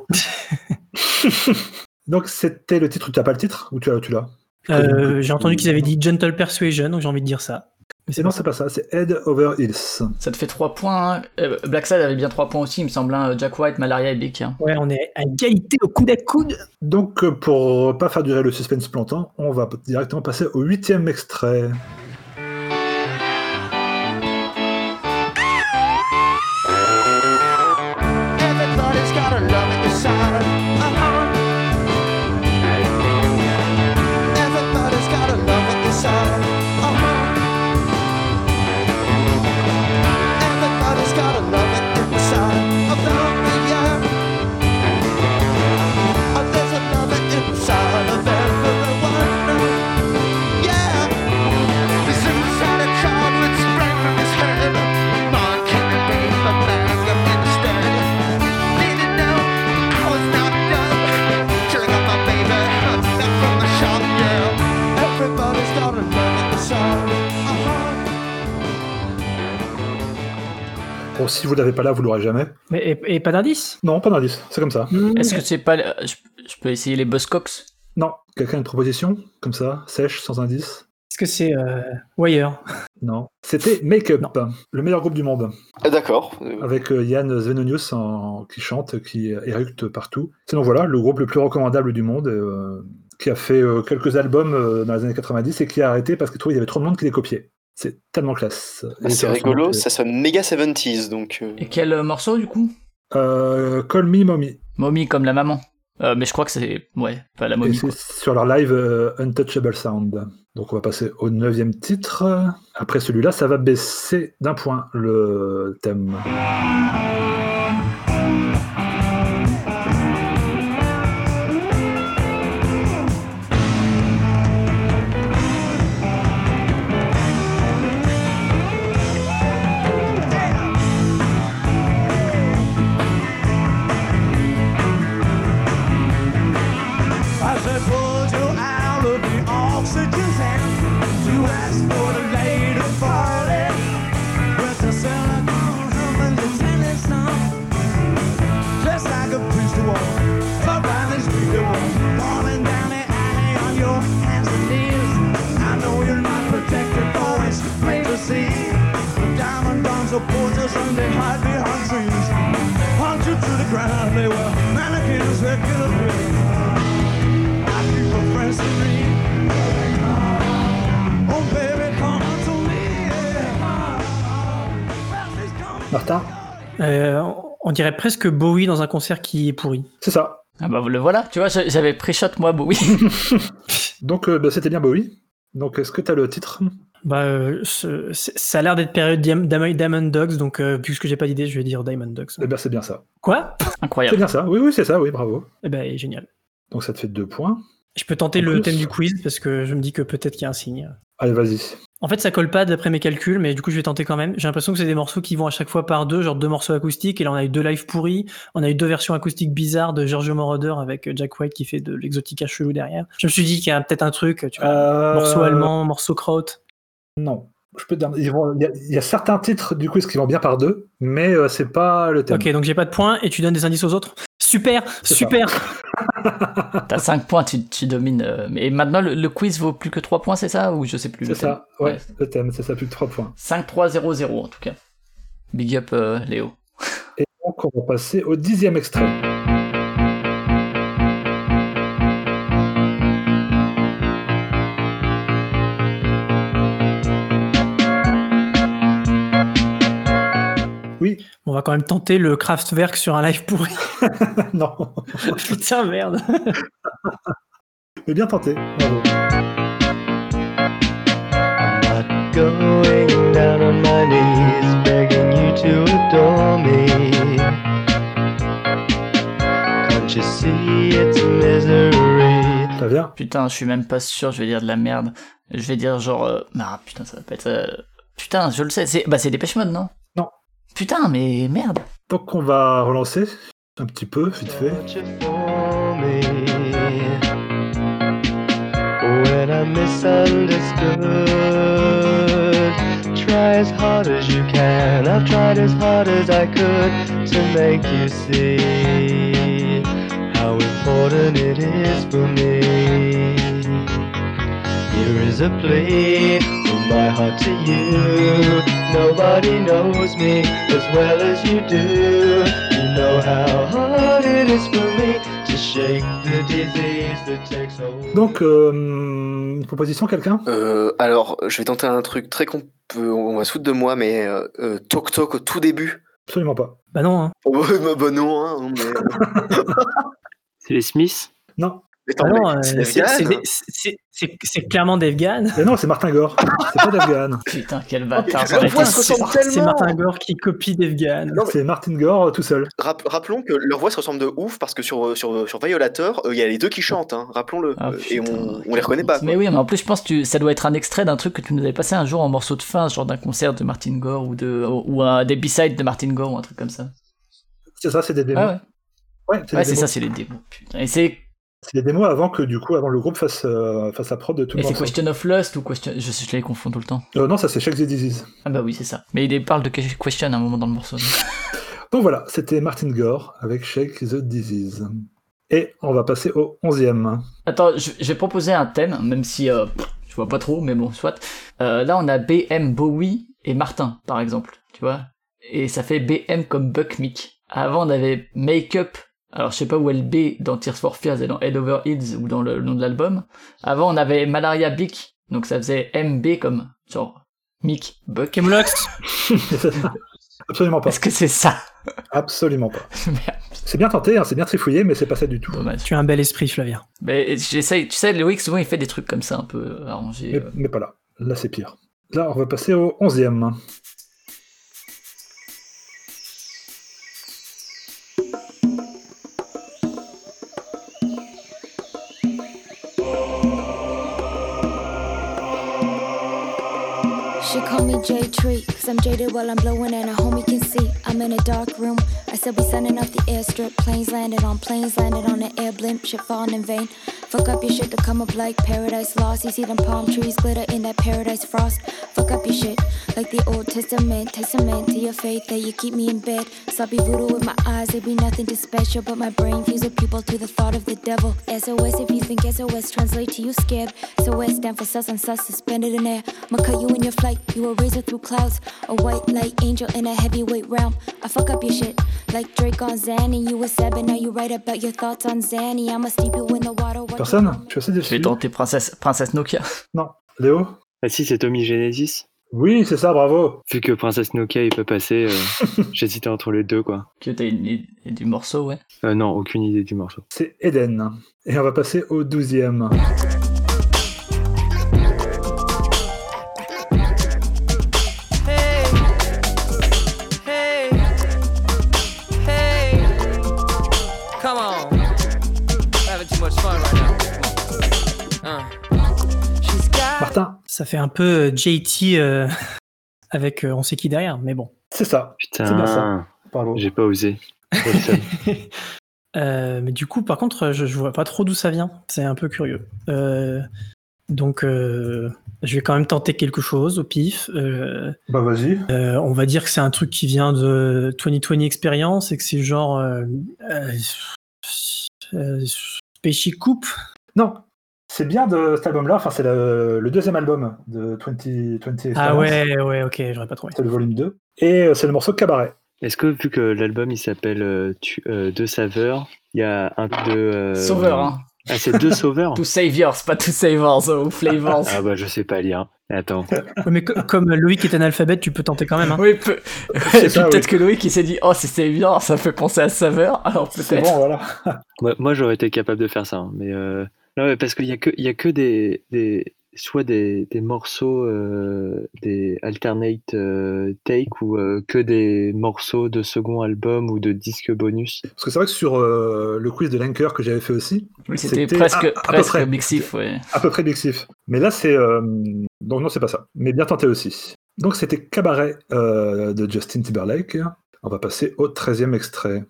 Donc c'était le titre, tu n'as pas le titre Ou tu l'as? Tu l'as Euh, j'ai entendu qu'ils avaient dit Gentle Persuasion, donc j'ai envie de dire ça. Mais Et non, c'est pas ça, c'est Head Over Heels. Ça te fait 3 points. hein. Euh, Black Side avait bien 3 points aussi, il me semble. hein. Jack White, Malaria et Big. hein. Ouais, on est à égalité au coude à coude. Donc, euh, pour pas faire durer le suspense longtemps, on va directement passer au huitième extrait. Si vous l'avez pas là, vous l'aurez jamais. Mais, et, et pas d'indice? Non, pas d'indice, c'est comme ça. Est-ce que c'est pas. le- Je, je peux essayer les Buzzcocks Non, quelqu'un a une proposition Comme ça, sèche, sans indice Est-ce que c'est euh, Wire Non. C'était Make Up, le meilleur groupe du monde. Ah, D'accord. Euh, Avec euh, Yann Svenonius en- qui chante, qui éructe partout. Sinon voilà, le groupe le plus recommandable du monde, euh, qui a fait euh, quelques albums euh, dans les années 90 et qui a arrêté parce qu'il trouvait qu'il y avait trop de monde qui les copiait. C'est tellement classe. Ah, Et c'est rigolo, ça sonne méga 70s donc. euh, Et quel euh, morceau du coup? Euh, Call Me Mommy. Mommy comme la maman. Euh, mais je crois que c'est. Ouais, pas la Et mommy c'est quoi. sur leur live euh, Untouchable Sound. Donc on va passer au neuvième titre. Après celui-là, ça va baisser d'un point le thème. Martin Euh, On dirait presque Bowie dans un concert qui est pourri. C'est ça. Ah bah le voilà, tu vois, j'a- j'avais pré-shot moi, Bowie. Donc euh, bah, c'était bien Bowie. Donc est-ce que tu as le titre? Bah, euh, ce- c'est- ça a l'air d'être période Diam- Diamond Dogs, donc euh, puisque j'ai pas d'idée, je vais dire Diamond Dogs. Eh bien c'est bien ça. Quoi? C'est Incroyable. bien ça. Oui, oui, c'est ça, oui, bravo. Eh ben, génial. Donc ça te fait deux points. Je peux tenter En le plus. thème du quiz parce que je me dis que peut-être qu'il y a un signe. Allez, vas-y. En fait, ça colle pas d'après mes calculs, mais du coup, je vais tenter quand même. J'ai l'impression que c'est des morceaux qui vont à chaque fois par deux, genre deux morceaux acoustiques. Et là, on a eu deux lives pourris. On a eu deux versions acoustiques bizarres de Giorgio Moroder avec Jack White qui fait de l'exotica chelou derrière. Je me suis dit qu'il y a peut-être un truc, tu vois. Euh, Morceau allemand, morceau kraut. Non. Je peux te dire, il y, a- il y a certains titres du quiz qui vont bien par deux, mais euh, c'est pas le thème. Ok, donc j'ai pas de points et tu donnes des indices aux autres. Super, super. T'as 5 points, tu, tu domines. euh, Et maintenant, le, le quiz vaut plus que 3 points, c'est ça? Ou je sais plus C'est le thème? ça, ouais, le thème, c'est ça, plus de trois points. 5-3-0-0 en tout cas. Big up euh, Léo. Et donc, on va passer au dixième extrait. Va quand même tenter le Kraftwerk sur un live pourri. non, Putain, merde. mais bien tenté, bravo. Going down on my knees, begging you to adore me. Can't you see it's misery? Ça vient Putain, je suis même pas sûr, je vais dire de la merde. Je vais dire genre. euh, Ah putain, ça va pas être. euh, Putain, je le sais. C'est bah, c'est Dépêche Mode, non Non? Putain, mais merde. Donc on va relancer un petit peu, vite fait. When I'm misunderstood, try as hard as you can. I've tried as hard as I could to make you see how important it is for me. Here is a plea my heart to you. Nobody knows me as well as you do. You know how hard it is for me to shake the disease that takes hold. Donc, euh, une proposition, quelqu'un? Euh, alors, je vais tenter un truc très qu'on peut, on va se foutre de moi, mais euh, euh, Tok Tok au tout début. Absolument pas. Bah non, hein. Oh, bah, bah non, hein, mais... C'est les Smiths? Non. Euh, c'est clairement Dave Gahan. Mais non, c'est Martin Gore. C'est pas Dave Gahan. Putain, quel bâtard. C'est. Martin Gore qui copie Dave Gahan. Non, mais- C'est Martin Gore euh, tout seul. Rap- rappelons que leur voix se ressemble de ouf parce que sur, sur, sur Violator, euh, il y a les deux qui chantent, hein, rappelons-le. Ah, Euh, et putain. on, on les reconnaît pas. quoi. Mais oui, mais en plus, je pense que tu- ça doit être un extrait d'un truc que tu nous avais passé un jour en morceau de fin, genre d'un concert de Martin Gore ou, de, ou un des B-sides de Martin Gore ou un truc comme ça. C'est ça, c'est des démos. Ah ouais, Ouais, c'est ça, c'est les démos. Putain. Et c'est C'est des démos avant que, du coup, avant le groupe fasse, euh, fasse la prod de tout et le c'est. Question of Lust ou Question. Je, sais, je les confonds tout le temps. Euh, non, ça c'est Shake the Disease. Ah bah oui, c'est ça. Mais il parle de Question à un moment dans le morceau. Donc voilà, c'était Martin Gore avec Shake the Disease. Et on va passer au 11e. Attends, vais proposer un thème, même si euh, je vois pas trop, mais bon, soit. Euh, là, on a BM Bowie et Martin, par exemple, tu vois. Et ça fait BM comme Buck Mick. Avant, on avait Make-up. Alors, je sais pas où est le B dans Tears for Fears et dans Head Over Heels ou dans le nom de l'album. Avant, on avait Malaria Bick. Donc, ça faisait MB comme, genre, Mick Buck. Kemlox Absolument pas. Est-ce que c'est ça? Absolument pas. C'est bien tenté, hein, c'est bien trifouillé, mais c'est pas ça du tout. dommage. Tu as un bel esprit, Flavien. Mais j'essaye, tu sais, Loïc, souvent, il fait des trucs comme ça, un peu arrangés. Mais, euh. mais pas là. Là, c'est pire. Là, on va passer au 11e. She J Tree, cause I'm jaded while I'm blowing and a homie can see. I'm in a dark room. I said we sending off the airstrip. Planes landed on planes, landed on an air blimp. Shit falling in vain. Fuck up your shit to come up like paradise lost. You see them palm trees glitter in that paradise frost. Fuck up your shit like the Old Testament. Testament to your faith that you keep me in bed. Sloppy voodoo with my eyes, they be nothing too special. But my brain fuse with people to the thought of the devil. SOS if you think SOS translate to you scared. SOS stand for sus and sus suspended in air. I'ma cut you in your flight. You a razor through clouds. A white light angel in a heavyweight realm. I fuck up your shit like Drake on Zanny. You a seven, now you write about your thoughts on Zanny. I'ma steep you in the water. watch you- Personne Je suis assez Je vais déçu. tenter Princesse, Princesse Nokia? Non. Léo? Ah si, c'est Tommy Genesis. Oui, c'est ça, bravo. Vu que Princesse Nokia il peut passer, euh, j'hésitais entre les deux quoi. Que t'as une idée du morceau, ouais. Euh, non, aucune idée du morceau. C'est Eden. Et on va passer au 12e. Ça fait un peu euh, JT euh, avec euh, on sait qui derrière, mais bon. c'est ça. Putain, C'est bien ça. Bravo. j'ai pas osé. Euh, mais du coup, par contre, je, je vois pas trop d'où ça vient. C'est un peu curieux. Euh, donc, euh, je vais quand même tenter quelque chose au pif. Euh, Bah vas-y. euh, on va dire que c'est un truc qui vient de 2020 Experience et que c'est genre euh, euh, euh, Coupe. Non, c'est bien de cet album-là. Enfin, c'est le, le deuxième album de 2020 Ah Experience. ouais, ouais, ok, j'aurais pas trouvé. C'est le volume 2. Et euh, c'est le morceau Cabaret. Est-ce que vu que l'album il s'appelle euh, euh, Deux Saveurs, il y a un de. euh, Sauveur, hein. Ah, c'est deux sauveurs To Saviors, pas To Savors ou Flavors. Ah bah je sais pas lire. Attends. Mais co- comme Loïc est analphabète, tu peux tenter quand même. Hein. Oui, peu... Peut-être oui. que Loïc il s'est dit Oh, c'est Savior, ça fait penser à Saveur, alors C'est peut-être. bon, voilà. Moi, moi, j'aurais été capable de faire ça, hein, mais euh, non, mais parce qu'il y a que il y a que des, des soit des, des morceaux euh, des alternate euh, take ou euh, que des morceaux de second album ou de disque bonus. Parce que c'est vrai que sur euh, le quiz de Lanker que j'avais fait aussi, Oui, c'était presque, à- à peu presque près. mixif, ouais. à peu près Bixif. Mais là, c'est. euh, Donc, non, c'est pas ça. Mais bien tenté aussi. Donc, c'était Cabaret euh, de Justin Timberlake. On va passer au 13e extrait.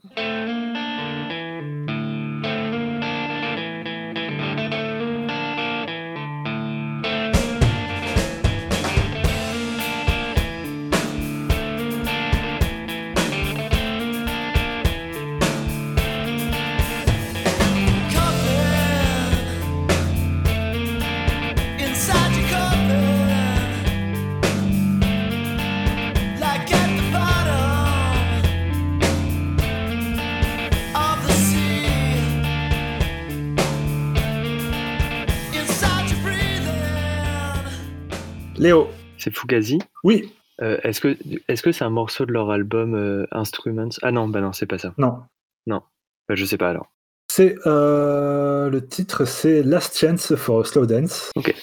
Fugazi. Oui. Euh, est-ce que est-ce que c'est un morceau de leur album euh, Instruments? Ah non, bah non, c'est pas ça. Non. Non. Bah, je sais pas alors. C'est euh, le titre, c'est Last Chance for a Slow Dance. Ok.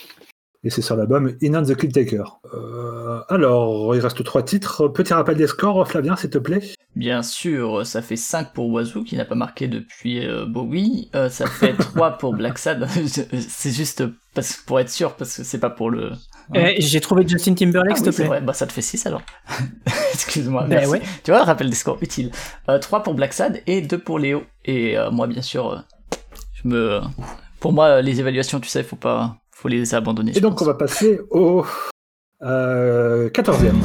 Et c'est sur l'album In on the Kid Taker. Euh, alors, il reste trois titres. Petit rappel des scores, Flavien, s'il te plaît. Bien sûr, ça fait 5 pour Wazoo qui n'a pas marqué depuis euh, Bowie, Euh, ça fait 3 pour Black Sad, c'est juste parce, pour être sûr, parce que c'est pas pour le... Eh, J'ai trouvé Justin Timberlake, Ah s'il oui, te c'est plaît. vrai, bah ça te fait 6 alors. Excuse-moi, Ben ouais. Tu vois, rappel des scores utiles. 3 pour Black Sad et 2 pour Léo. Et euh, moi, bien sûr, euh, je me... Pour moi, les évaluations, tu sais, faut pas... Faut les abandonner. Et donc, pense. on va passer au euh, 14e.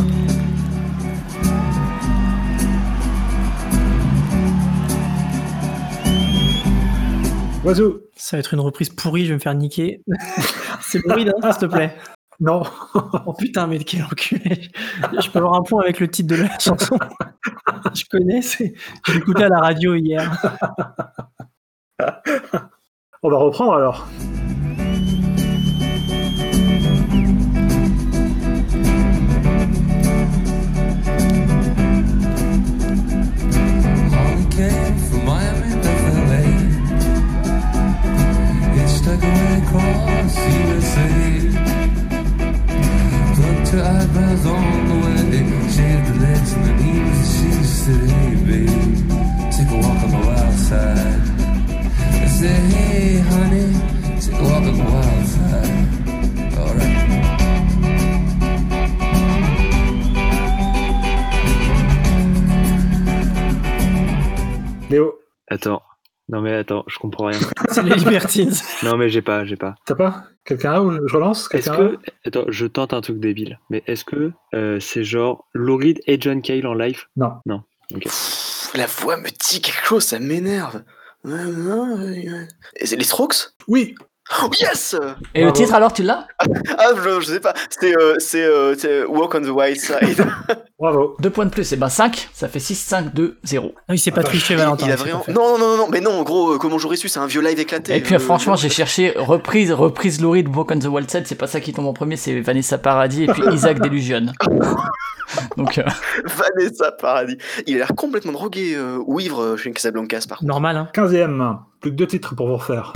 Oiseau. Ça va être une reprise pourrie, je vais me faire niquer. c'est Bourride, hein, s'il te plaît? Non. oh putain, mais quel enculé. Je peux avoir un point avec le titre de la chanson. je connais, c'est... J'ai écouté à la radio hier. On va reprendre alors. Léo. Attends. Non mais attends, je comprends rien. C'est les Libertines. Non mais j'ai pas, j'ai pas. T'as pas Quelqu'un a ou je relance Est-ce Quelqu'un que attends, je tente un truc débile, mais est-ce que euh, c'est genre Lou Reed et John Cale en live? Non. Non. Ok. Pff, La voix me dit quelque chose, ça m'énerve. Et c'est les Strokes? Oui. Oh yes Et le titre alors, tu l'as? Ah, je, je sais pas. C'était euh, c'est, euh, c'est Walk on the White Side. Bravo. Deux points de plus, et ben 5, ça fait 6, 5, 2, 0. Non, il s'est pas triché, Valentin. il a c'est vraiment... Non, non, non, non, mais non, en gros, euh, comment j'aurais su C'est un vieux live éclaté. Et puis Euh, franchement, j'ai cherché reprise, reprise Laurie de Walk on the Wild Side, c'est pas ça qui tombe en premier, c'est Vanessa Paradis et puis Isaac Delusion. Donc, euh, Vanessa Paradis. Il a l'air complètement drogué euh, ou ivre euh, chez Casablancas, par contre. Normal, hein. 15e. Plus que deux titres pour vous refaire.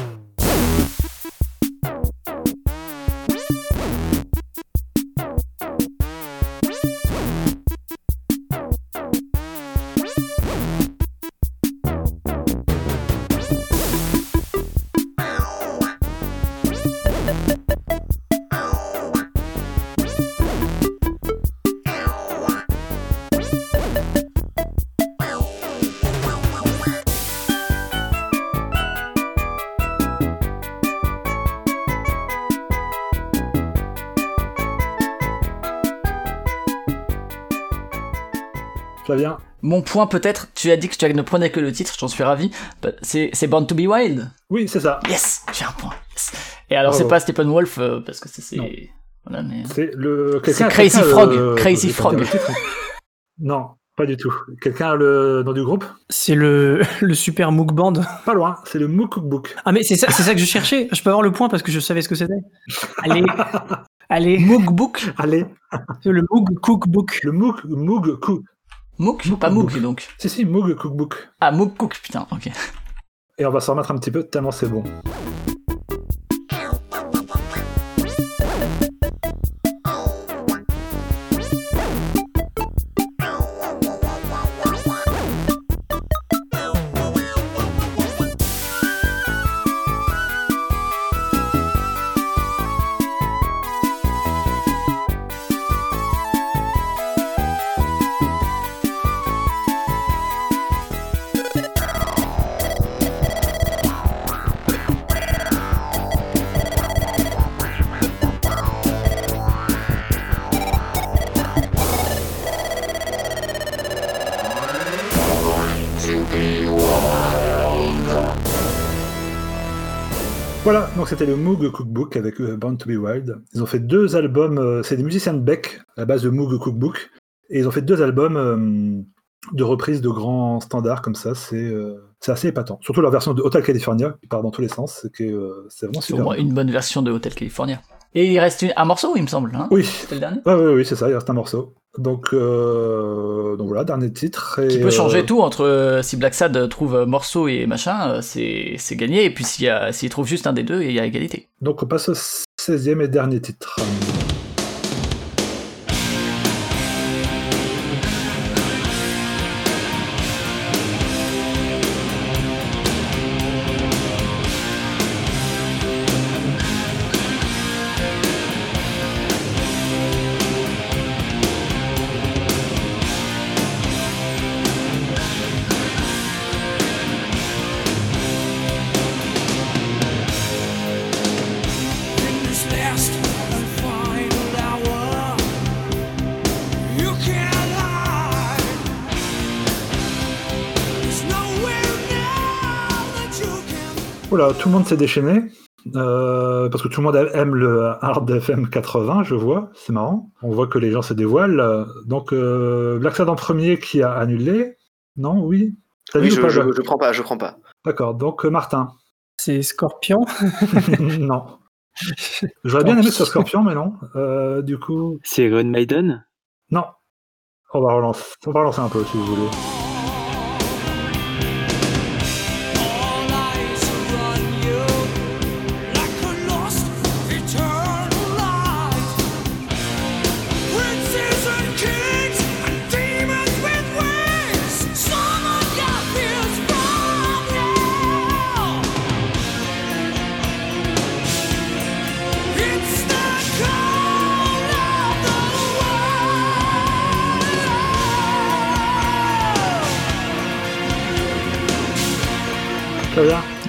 Flavien. mon point peut-être, tu as dit que tu ne prenais que le titre, j'en suis ravi. C'est c'est Born to be Wild Oui, c'est ça. Yes, j'ai un point. yes. Et alors, c'est pas Steppenwolf, euh, parce que c'est. c'est- Non. Voilà, mais... C'est le. Crazy a Frog, le- Crazy Frog. Non, pas du tout. Quelqu'un a le nom du groupe? C'est le, le super Mook Band. Pas loin, c'est le Mook Cookbook. Ah, mais c'est ça, c'est ça que je cherchais. Je peux avoir le point parce que je savais ce que c'était. Allez. Allez. Mook Book? Allez. C'est le Moog Cookbook. Le Mook, Moog Cook. Mook Pas Mook, donc. Si, si, Moog Cookbook. Ah, Mook Cook, putain, ok. Et on va s'en remettre un petit peu tellement c'est bon. C'était le Moog Cookbook avec euh, Born to be Wild. Ils ont fait deux albums, euh, c'est des musiciens de Beck, à la base de Moog Cookbook, et ils ont fait deux albums euh, de reprises de grands standards comme ça, c'est euh, c'est assez épatant. Surtout leur version de Hotel California, qui part dans tous les sens, c'est euh, c'est vraiment C'est super. au moins une bonne version de Hotel California. Et il reste un morceau, il me semble. Hein Oui. C'était le dernier Ouais, ouais, oui, c'est ça, il reste un morceau. Donc, euh, donc voilà, dernier titre. Et, Qui peut changer euh, tout entre euh, si Black Sad trouve morceau et machin, c'est gagné. Et puis s'il a- s'il trouve juste un des deux, il y a égalité. Donc on passe au 16e et dernier titre. Tout le monde s'est déchaîné. euh, parce que tout le monde aime le Hard FM 80, je vois, c'est marrant. On voit que les gens se dévoilent. Donc, euh, Black Sad en premier qui a annulé. Non, oui T'as Oui, vu ou je, pas, je, prends pas, je prends pas. D'accord, donc euh, Martin. C'est Scorpion non. J'aurais bien aimé que ce soit Scorpion, mais non. Euh, du coup. C'est Iron Maiden? Non. On va relancer, on va relancer un peu si vous voulez.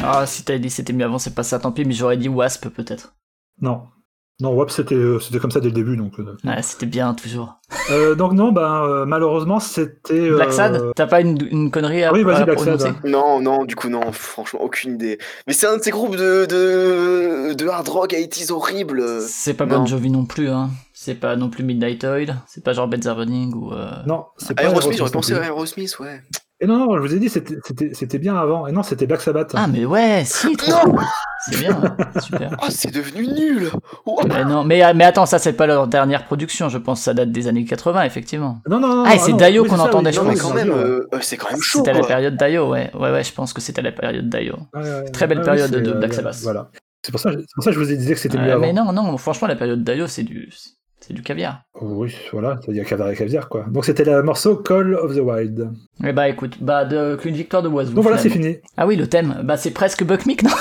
Ah, si t'avais dit c'était mieux avant, c'est pas ça, tant pis, mais j'aurais dit Wasp peut-être. Non. Non, WAP, c'était euh, c'était comme ça dès le début. Donc, euh. Ouais, c'était bien toujours. Euh, donc non, ben, euh, malheureusement, c'était... euh, Black Sad T'as pas une, une connerie à, Oui, vas-y, Black Sad, Non, non, du coup, non, franchement, aucune idée. Mais c'est un de ces groupes de, de, de hard rock 80s horribles. C'est pas Non. Bon Jovi non plus, hein. C'est pas non plus Midnight Oil. C'est pas genre Bed Burning ou. euh, Non, c'est pas Aerosmith, j'aurais pensé à Aerosmith, ouais. Et non, non, je vous ai dit, c'était- bien avant. Et non, c'était Black Sabbath. Ah, mais ouais, si, trop. C'est bien, super. Oh, c'est devenu nul Oh. Mais non, mais, mais attends, ça c'est pas leur dernière production, je pense que ça date des années 80, effectivement. Non, non, non. Ah, et c'est oui, qu'on entendait, oui, je pense. quand c'est même, Dio, euh, euh, c'est quand même chaud, C'était à la période Dio, ouais. Ouais, ouais, je pense que c'était la période. Ouais, ouais, Très belle ouais, période de euh, Black Sabbath. Voilà. C'est pour, ça, c'est pour ça que je vous ai dit que c'était Ouais, mieux avant. mais non, non, franchement, la période Dio, c'est du, c'est du caviar. Oui, voilà, il y a caviar et caviar, quoi. Donc c'était le morceau Call of the Wild. Eh bah écoute, bah de, qu'une victoire de Oiseau. Donc voilà, c'est fini. Ah oui, le thème, bah c'est presque Buck Meek, non?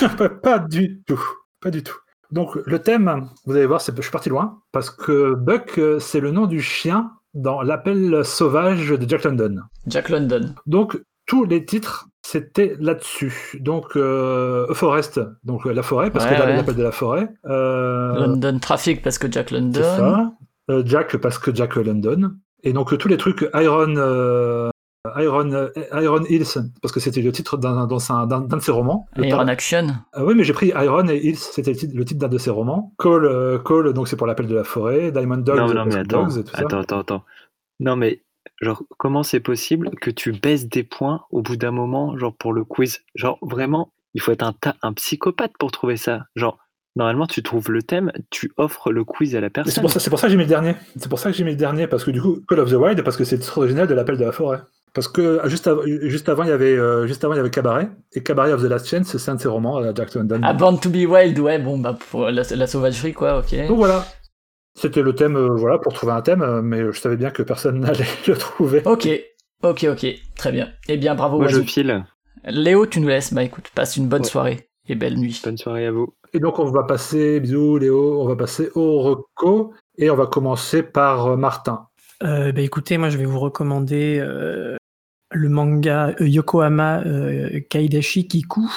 Pas, du tout. Pas du tout. Donc le thème, vous allez voir, c'est- je suis parti loin, parce que Buck, euh, c'est le nom du chien dans l'appel sauvage de Jack London. Jack London. Donc tous les titres, c'était là-dessus. Donc euh, Forest, donc euh, la forêt, parce Ouais, que là, ouais. l'appel de la forêt. Euh, London Traffic parce que Jack London. c'est ça. Euh, Jack, parce que Jack London. Et donc tous les trucs Iron... euh, Iron, Iron Hills, parce que c'était le titre d'un dans un- d'un- d'un de ses romans. Iron tar- Action. Ah oui, mais j'ai pris Iron et Hills, c'était le titre, d'un de ses romans. Call, euh, Call, donc c'est pour l'appel de la forêt. Diamond Dogs, Non, non, mais attends, Dogs et tout ça. attends, attends, attends. Non, mais genre, comment c'est possible que tu baisses des points au bout d'un moment, genre pour le quiz? Genre, vraiment, il faut être un, ta- un psychopathe pour trouver ça. Genre, normalement, tu trouves le thème, tu offres le quiz à la Et C'est personne. pour, ça, c'est pour ça que j'ai mis le dernier. C'est pour ça que j'ai mis le dernier, parce que du coup, Call of the Wild, parce que c'est original de l'appel de la forêt. Parce que juste, av- juste avant, il y avait, euh, juste avant, il y avait Cabaret. Et Cabaret of the Last Chance, c'est un de ses romans, à Jack London. Ah, Born to be Wild, ouais, bon, bah pour la, la sauvagerie, quoi, ok. Donc voilà. C'était le thème, euh, voilà, pour trouver un thème, euh, mais je savais bien que personne n'allait le trouver. Ok, ok, ok, très bien. Eh bien, bravo, Moi, je file. Léo, tu nous laisses. Bah écoute, passe une bonne Ouais. soirée et belle nuit. Bonne soirée à vous. Et donc, on va passer, bisous Léo, on va passer au reco. Et on va commencer par euh, Martin. Euh, bah, écoutez, moi je vais vous recommander euh, le manga euh, Yokohama euh, Kaidashi Kiku.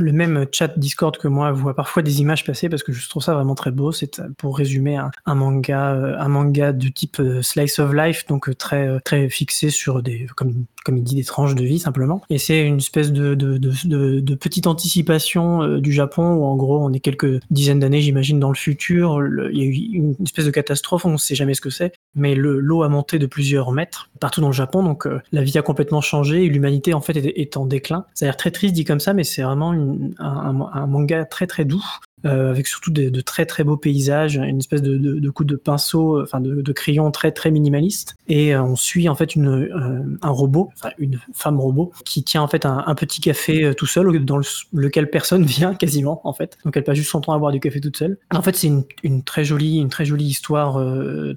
Le même chat Discord que moi voit parfois des images passer parce que je trouve ça vraiment très beau. C'est euh, pour résumer un, manga, un manga de type slice of life, donc très très fixé sur des, comme comme il dit, des tranches de vie simplement. Et c'est une espèce de de, de, petite anticipation du Japon où en gros on est quelques dizaines d'années, j'imagine, dans le futur. Il y a eu une espèce de catastrophe, on ne sait jamais ce que c'est, mais le l'eau a monté de plusieurs mètres partout dans le Japon, donc euh, la vie a complètement changé et l'humanité en fait est, en déclin. Ça a l'air très triste dit comme ça, mais c'est vraiment un manga très très doux. Euh, avec surtout de, de très très beaux paysages, une espèce de, de, de coup de pinceau, euh, enfin de, de crayon très très minimaliste. Et euh, on suit en fait une, euh, un robot, enfin une femme robot, qui tient en fait un, un petit café tout seul, dans le- lequel personne vient quasiment en fait. Donc elle passe juste son temps à boire du café toute seule. En fait, c'est une, une très jolie, une très jolie histoire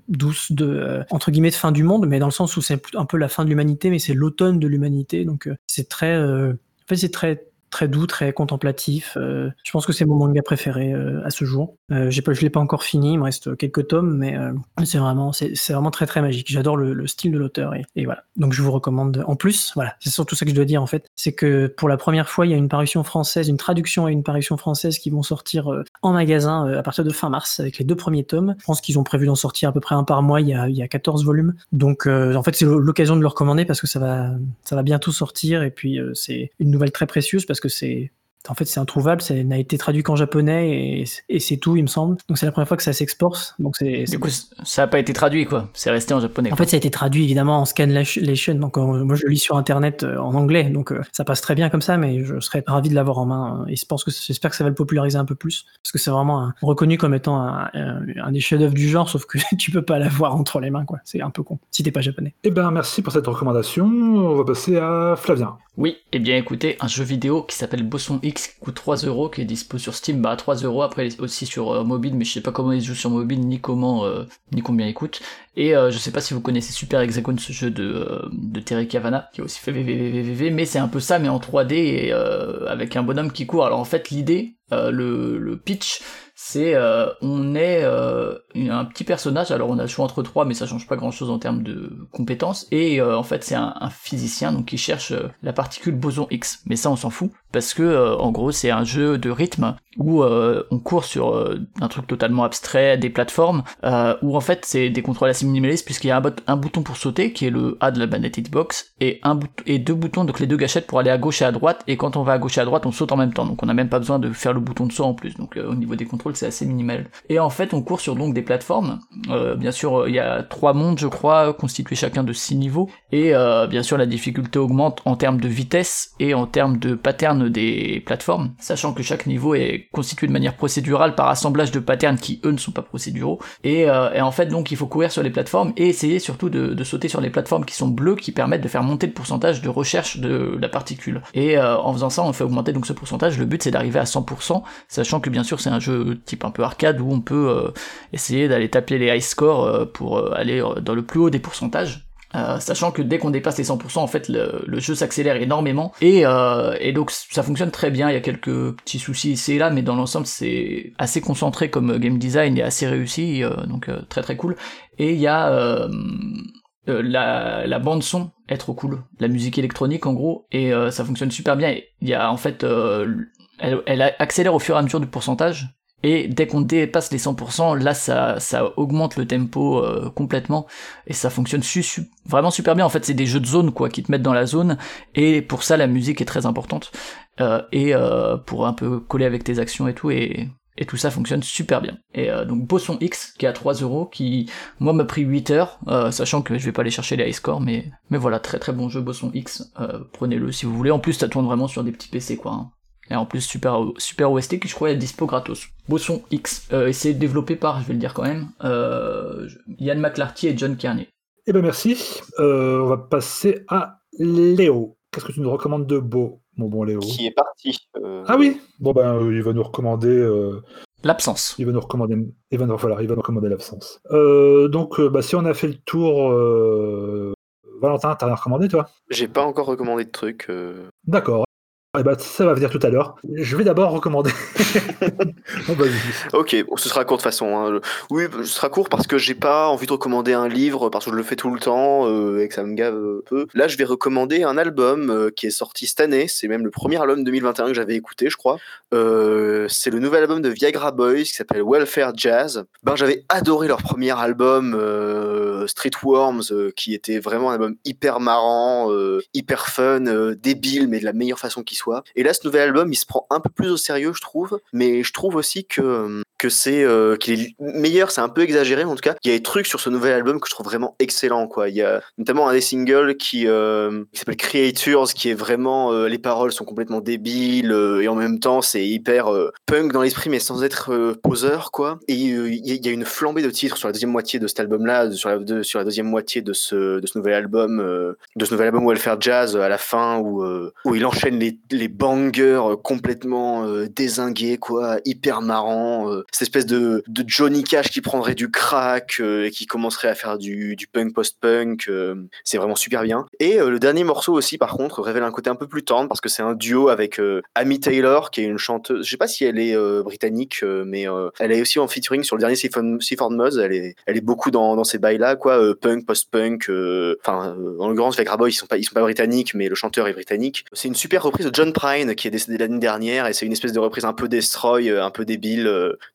douce de entre guillemets de fin du monde, mais dans le sens où c'est un peu la fin de l'humanité, mais c'est l'automne de l'humanité. Donc c'est très, euh, en fait, c'est très très doux, très contemplatif. Euh, je pense que c'est mon manga préféré euh, à ce jour. Euh, j'ai je l'ai pas encore fini, il me reste quelques tomes, mais euh, c'est vraiment, c'est vraiment très très magique. J'adore le, le style de l'auteur et, voilà. Donc je vous recommande. En plus, voilà, c'est surtout ça que je dois dire en fait, c'est que pour la première fois, il y a une parution française, une traduction et une parution française qui vont sortir en magasin à partir de fin mars avec les deux premiers tomes. Je pense qu'ils ont prévu d'en sortir à peu près un par mois. Il y a, il y a 14 volumes. Donc en fait, c'est l'occasion de le recommander parce que ça va, ça va bientôt sortir et puis c'est une nouvelle très précieuse parce que c'est en fait, c'est introuvable, ça n'a été traduit qu'en japonais et, et c'est tout, il me semble. Donc c'est la première fois que ça s'exporte. Donc c'est. Du coup, ça n'a pas été traduit, quoi. C'est resté en japonais. En quoi. fait, ça a été traduit évidemment en scanlation. Donc euh, moi, je le lis sur internet euh, en anglais, donc euh, ça passe très bien comme ça. Mais je serais ravi de l'avoir en main. Et je pense que j'espère que ça va le populariser un peu plus, parce que c'est vraiment un- reconnu comme étant un, un- un des chefs-d'œuvre du genre, sauf que tu peux pas l'avoir entre les mains, quoi. C'est un peu con si t'es pas japonais. Eh ben, merci pour cette recommandation. On va passer à Flavien. Oui, et bien écoutez, un jeu vidéo qui s'appelle Bosson X qui coûte 3 euros, qui est dispo sur Steam, bah à 3 euros, après aussi sur euh, mobile, mais je sais pas comment il joue sur mobile, ni comment, euh, ni combien il coûte. Et euh, je sais pas si vous connaissez Super Hexagon, ce jeu de, euh, de Terry Cavana, qui a aussi fait VVVVV, mais c'est un peu ça, mais en 3D et euh, avec un bonhomme qui court. Alors en fait, l'idée, le, le pitch, c'est euh, on est euh, un petit personnage, alors on a le choix entre trois, mais ça change pas grand chose en termes de compétences, et euh, en fait c'est un, un physicien donc qui cherche la particule boson X, mais ça on s'en fout, parce que euh, en gros c'est un jeu de rythme où euh, on court sur euh, un truc totalement abstrait, des plateformes, euh, où en fait c'est des contrôles assez minimalistes puisqu'il y a un, un bouton pour sauter qui est le A de la manette Hitbox et un et deux boutons donc les deux gâchettes pour aller à gauche et à droite et quand on va à gauche et à droite on saute en même temps. Donc on n'a même pas besoin de faire le bouton de saut en plus. Donc euh, au niveau des contrôles c'est assez minimal. Et en fait on court sur donc des plateformes. Euh, bien sûr il y a trois mondes je crois constitués chacun de six niveaux. Et bien sûr la difficulté augmente en termes de vitesse et en termes de pattern des plateformes sachant que chaque niveau est constitué de manière procédurale par assemblage de patterns qui eux ne sont pas procéduraux. Et, euh, et en fait donc il faut courir sur les plateformes et essayer surtout de, sauter sur les plateformes qui sont bleues qui permettent de faire monter le pourcentage de recherche de la particule. Et euh, en faisant ça on fait augmenter donc ce pourcentage. Le but c'est d'arriver à 100% sachant que bien sûr c'est un jeu type un peu arcade où on peut euh, essayer d'aller taper les high scores euh, pour euh, aller euh, dans le plus haut des pourcentages euh, sachant que dès qu'on dépasse les 100%, en fait, le, jeu s'accélère énormément et, euh, et donc ça fonctionne très bien. Il y a quelques petits soucis ici et là, mais dans l'ensemble, c'est assez concentré comme game design et assez réussi, euh, donc très très cool. Et il y a la, bande son est trop cool, la musique électronique en gros, et ça fonctionne super bien. Il y a en fait, elle accélère au fur et à mesure du pourcentage. Et dès qu'on dépasse les 100%, là ça, ça augmente le tempo euh, complètement et ça fonctionne vraiment super bien. En fait, c'est des jeux de zone quoi qui te mettent dans la zone et pour ça la musique est très importante Euh, et euh, pour un peu coller avec tes actions et tout et et tout ça fonctionne super bien. Et donc Bosson X qui est à 3 euros, qui moi m'a pris 8 heures, sachant que je vais pas aller chercher les high scores, mais mais voilà très très bon jeu Bosson X, prenez-le si vous voulez. En plus ça tourne vraiment sur des petits PC quoi. hein. Et en plus super super OST qui je crois est dispo gratos. Bosson X, euh, et c'est développé par, je vais le dire quand même, euh, Ian McClarty et John Kearney. Eh ben merci. Euh, on va passer à Léo. Qu'est-ce que tu nous recommandes de beau, mon bon Léo? Qui est parti. euh, Ah oui Bon ben, euh, il va nous recommander... euh, L'absence. Il va nous recommander... Il va nous, voilà, il va nous recommander l'absence. Euh, donc, euh, bah, si on a fait le tour... euh, Valentin, t'as rien recommandé, toi? J'ai pas encore recommandé de trucs. euh. D'accord. Eh ben, ça va venir tout à l'heure. Je vais d'abord recommander... Oh, vas-y. Ok, bon, ce sera court de toute façon. hein. Oui, ce sera court parce que j'ai pas envie de recommander un livre parce que je le fais tout le temps euh, et que ça me gave un peu. Là, je vais recommander un album euh, qui est sorti cette année. C'est même le premier album 2021 que j'avais écouté, je crois. Euh, c'est le nouvel album de Viagra Boys qui s'appelle Welfare Jazz. Ben, j'avais adoré leur premier album euh, Street Worms, euh, qui était vraiment un album hyper marrant, euh, hyper fun, euh, débile, mais de la meilleure façon qui soit. Et là, ce nouvel album, il se prend un peu plus au sérieux, je trouve. Mais je trouve aussi que euh, que c'est euh, qu'il est meilleur, c'est un peu exagéré en tout cas. Il y a des trucs sur ce nouvel album que je trouve vraiment excellent quoi. Il y a notamment un des singles qui, euh, qui s'appelle Creatures, qui est vraiment euh, les paroles sont complètement débiles euh, et en même temps c'est hyper euh, punk dans l'esprit mais sans être euh, poseur quoi. Et il y, a- une flambée de titres sur la deuxième moitié de cet album-là, sur la, sur la deuxième moitié de ce, de ce nouvel album, de ce nouvel album Welfare Jazz à la fin où, où il enchaîne les, les bangers complètement dézingués quoi, hyper marrant. Cette espèce de, Johnny Cash qui prendrait du crack euh, et qui commencerait à faire du, punk post-punk. euh, c'est vraiment super bien. Et euh, le dernier morceau aussi, par contre, révèle un côté un peu plus tendre parce que c'est un duo avec Amy Taylor, qui est une chanteuse. Je sais pas si elle est britannique, mais elle est aussi en featuring sur le dernier Seaford Muzz. Elle est, elle est beaucoup dans, dans ces bails-là, quoi, punk, post-punk. Enfin, en l'occurrence, avec Raboy, ils sont pas, ils sont pas britanniques, mais le chanteur est britannique. C'est une super reprise de John Prine qui est décédé l'année dernière, et c'est une espèce de reprise un peu destroy, un peu débile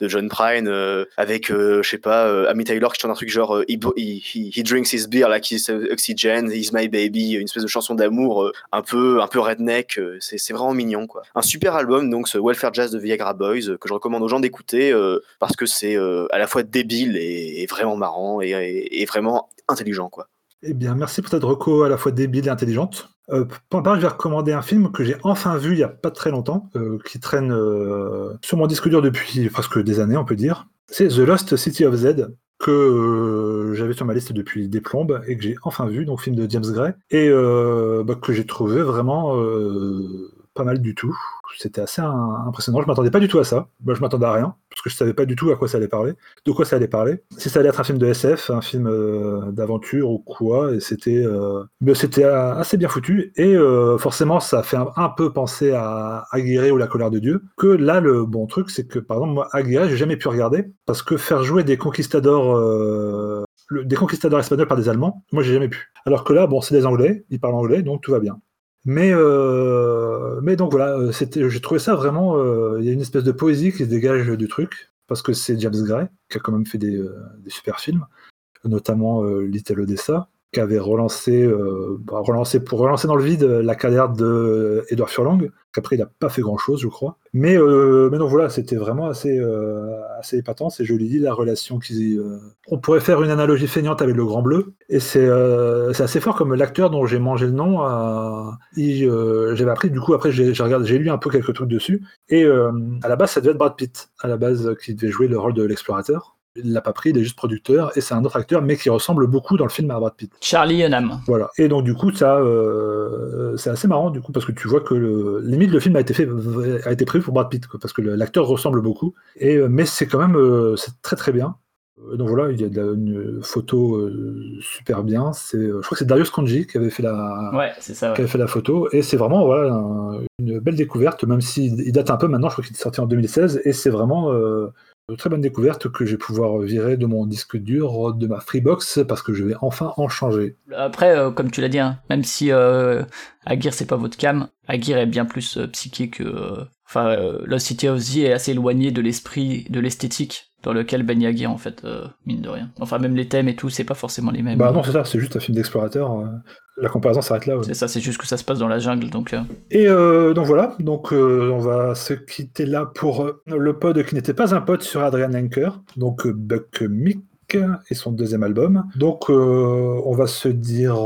de John Prine, euh, avec, euh, je sais pas, euh, Amy Taylor qui chante un truc genre he, he, he- drinks his beer like uh, oxygen, he's my baby, une espèce de chanson d'amour un peu un peu redneck, c'est vraiment mignon quoi. Un super album donc ce Welfare Jazz de Viagra Boys que je recommande aux gens d'écouter parce que c'est à la fois débile et, vraiment marrant et vraiment intelligent quoi. Eh bien, merci pour cette reco à la fois débile et intelligente. Euh, pour je vais recommander un film que j'ai enfin vu il n'y a pas très longtemps, euh, qui traîne euh, sur mon disque dur depuis presque des années, on peut dire. C'est The Lost City of Z, que euh, j'avais sur ma liste depuis des plombes et que j'ai enfin vu, donc film de James Gray, et bah, que j'ai trouvé vraiment pas mal du tout. C'était assez impressionnant. Je m'attendais pas du tout à ça. Je m'attendais à rien parce que je savais pas du tout à quoi ça allait parler, de quoi ça allait parler. Si ça allait être un film de SF, un film euh, d'aventure ou quoi, et c'était euh, mais c'était euh, assez bien foutu. Et euh, forcément, ça fait un, peu penser à Aguirre ou La colère de Dieu. Que là, le bon truc, c'est que par exemple, moi, Aguirre, j'ai jamais pu regarder parce que faire jouer des conquistadors. des conquistadors espagnols par des Allemands, moi j'ai jamais pu. Alors que là, bon, c'est des Anglais, ils parlent anglais, donc tout va bien. Mais, euh, mais donc voilà, euh, j'ai trouvé ça vraiment. euh, Il y a une espèce de poésie qui se dégage du truc, parce que c'est James Gray, qui a quand même fait des, des super films, notamment Little Odessa, qui avait relancé, euh, bah, relancé, pour relancer dans le vide la carrière de Edouard Furlong, qu'après il n'a pas fait grand chose, je crois. Mais, euh, mais donc voilà, c'était vraiment assez, euh, assez épatant, c'est joli, la relation qu'ils. euh, On pourrait faire une analogie feignante avec le Grand Bleu, et c'est c'est assez fort comme l'acteur dont j'ai mangé le nom. J'avais appris, du coup, après j'ai j'ai lu un peu quelques trucs dessus, et à la base, ça devait être Brad Pitt, à la base, qui devait jouer le rôle de l'explorateur. Il l'a pas pris, il est juste producteur, et c'est un autre acteur, mais qui ressemble beaucoup dans le film à Brad Pitt. Charlie Hunnam. Voilà. Et donc du coup, ça, euh, c'est assez marrant du coup parce que tu vois que le, limite le film a été fait, a été prévu pour Brad Pitt, quoi, parce que l'acteur ressemble beaucoup. Et euh, mais c'est quand même, euh, c'est très très bien. Donc voilà, il y a de la- une photo euh, super bien. C'est, je crois que c'est Darius Kanji qui avait fait la, Ouais, c'est ça. ouais. qui avait fait la photo. Et c'est vraiment voilà un- une belle découverte, même s'il il date un peu maintenant. Je crois qu'il est sorti en 2016 et c'est vraiment très bonne découverte que je vais pouvoir virer de mon disque dur, de ma Freebox, parce que je vais enfin en changer. Après, euh, comme tu l'as dit, hein, même si euh, Aguirre c'est pas votre cam, Aguirre est bien plus euh, psyché que. euh, Enfin, euh, Lost City of Z est assez éloigné de l'esprit, de l'esthétique dans lequel baigne Aguirre en fait, mine de rien. Enfin, même les thèmes et tout, c'est pas forcément les mêmes. Bah non, c'est ça, c'est juste un film d'explorateur. La comparaison s'arrête là. ouais. C'est ça, c'est juste que ça se passe dans la jungle, donc. euh, Et euh, donc voilà, donc euh, on va se quitter là pour le pod qui n'était pas un pod sur Adrian Anker, donc Buck Mick et son deuxième album. Donc on va se dire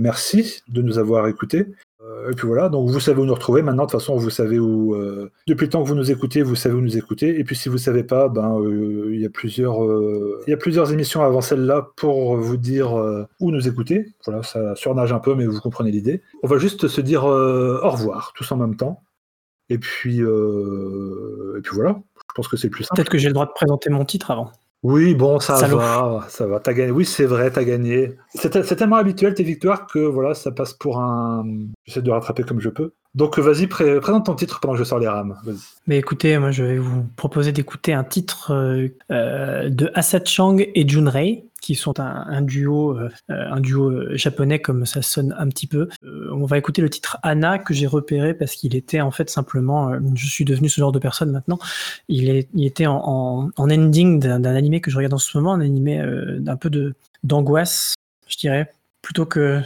merci de nous avoir écoutés. Euh, et puis voilà, donc vous savez où nous retrouver maintenant. De toute façon, vous savez où. euh, depuis le temps que vous nous écoutez, vous savez où nous écouter. Et puis si vous savez pas, ben euh, il y a plusieurs, euh, y a plusieurs émissions avant celle-là pour vous dire euh, où nous écouter. Voilà, ça surnage un peu, mais vous comprenez l'idée. On va juste se dire euh, au revoir, tous en même temps. Et puis, euh, et puis voilà. Je pense que c'est plus simple. Peut-être que j'ai le droit de présenter mon titre avant. Oui, bon, ça Salaud. va, ça va. T'as gagné. Oui, c'est vrai, t'as gagné. C'est te- c'est tellement habituel tes victoires que voilà, ça passe pour un. J'essaie de rattraper comme je peux. Donc vas-y, pré- présente ton titre pendant que je sors les rames. Mais écoutez, moi je vais vous proposer d'écouter un titre euh, euh, de Asad Chang et Junrei, qui sont un, un duo, euh, un duo euh, japonais comme ça sonne un petit peu. Euh, on va écouter le titre Anna que j'ai repéré parce qu'il était en fait simplement, euh, je suis devenu ce genre de personne maintenant. Il, est, il était en, en, en ending d'un animé que je regarde en ce moment, un animé euh, d'un peu de d'angoisse, je dirais, plutôt que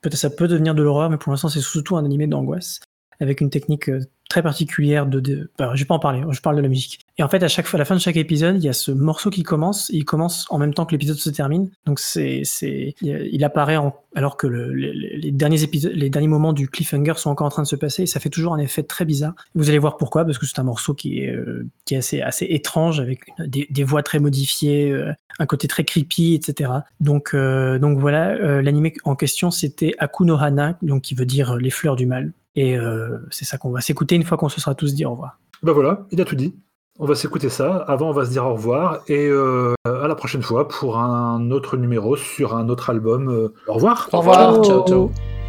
peut-être ça peut devenir de l'horreur, mais pour l'instant c'est surtout un animé d'angoisse avec une technique euh, très particulière de. de bah, je vais pas en parler, je parle de la musique. Et en fait, à chaque fois, à la fin de chaque épisode, il y a ce morceau qui commence, et il commence en même temps que l'épisode se termine. Donc c'est, c'est, il apparaît alors que le- les, derniers épisodes, les derniers moments du cliffhanger sont encore en train de se passer. Et ça fait toujours un effet très bizarre. Vous allez voir pourquoi, parce que c'est un morceau qui est, euh, assez, assez étrange, avec des, voix très modifiées, euh, un côté très creepy, etc. Donc, euh, donc voilà, l'anime en question, c'était Akuno Hana, donc qui veut dire les fleurs du mal. Et euh, c'est ça qu'on va s'écouter une fois qu'on se sera tous dit au revoir. Ben voilà, il a tout dit. On va s'écouter ça. Avant, on va se dire au revoir. Et euh, à la prochaine fois pour un autre numéro sur un autre album. Euh, au revoir. Au revoir. Ciao, ciao. 花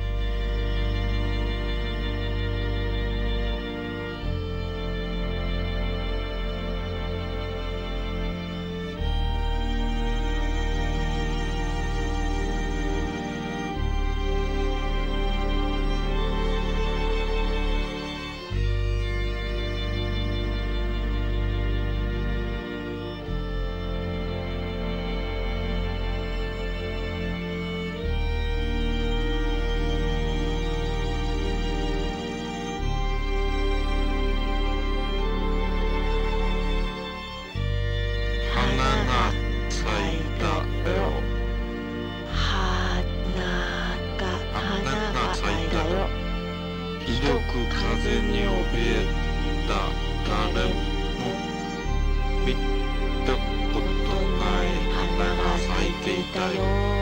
たことない花が咲いていたよ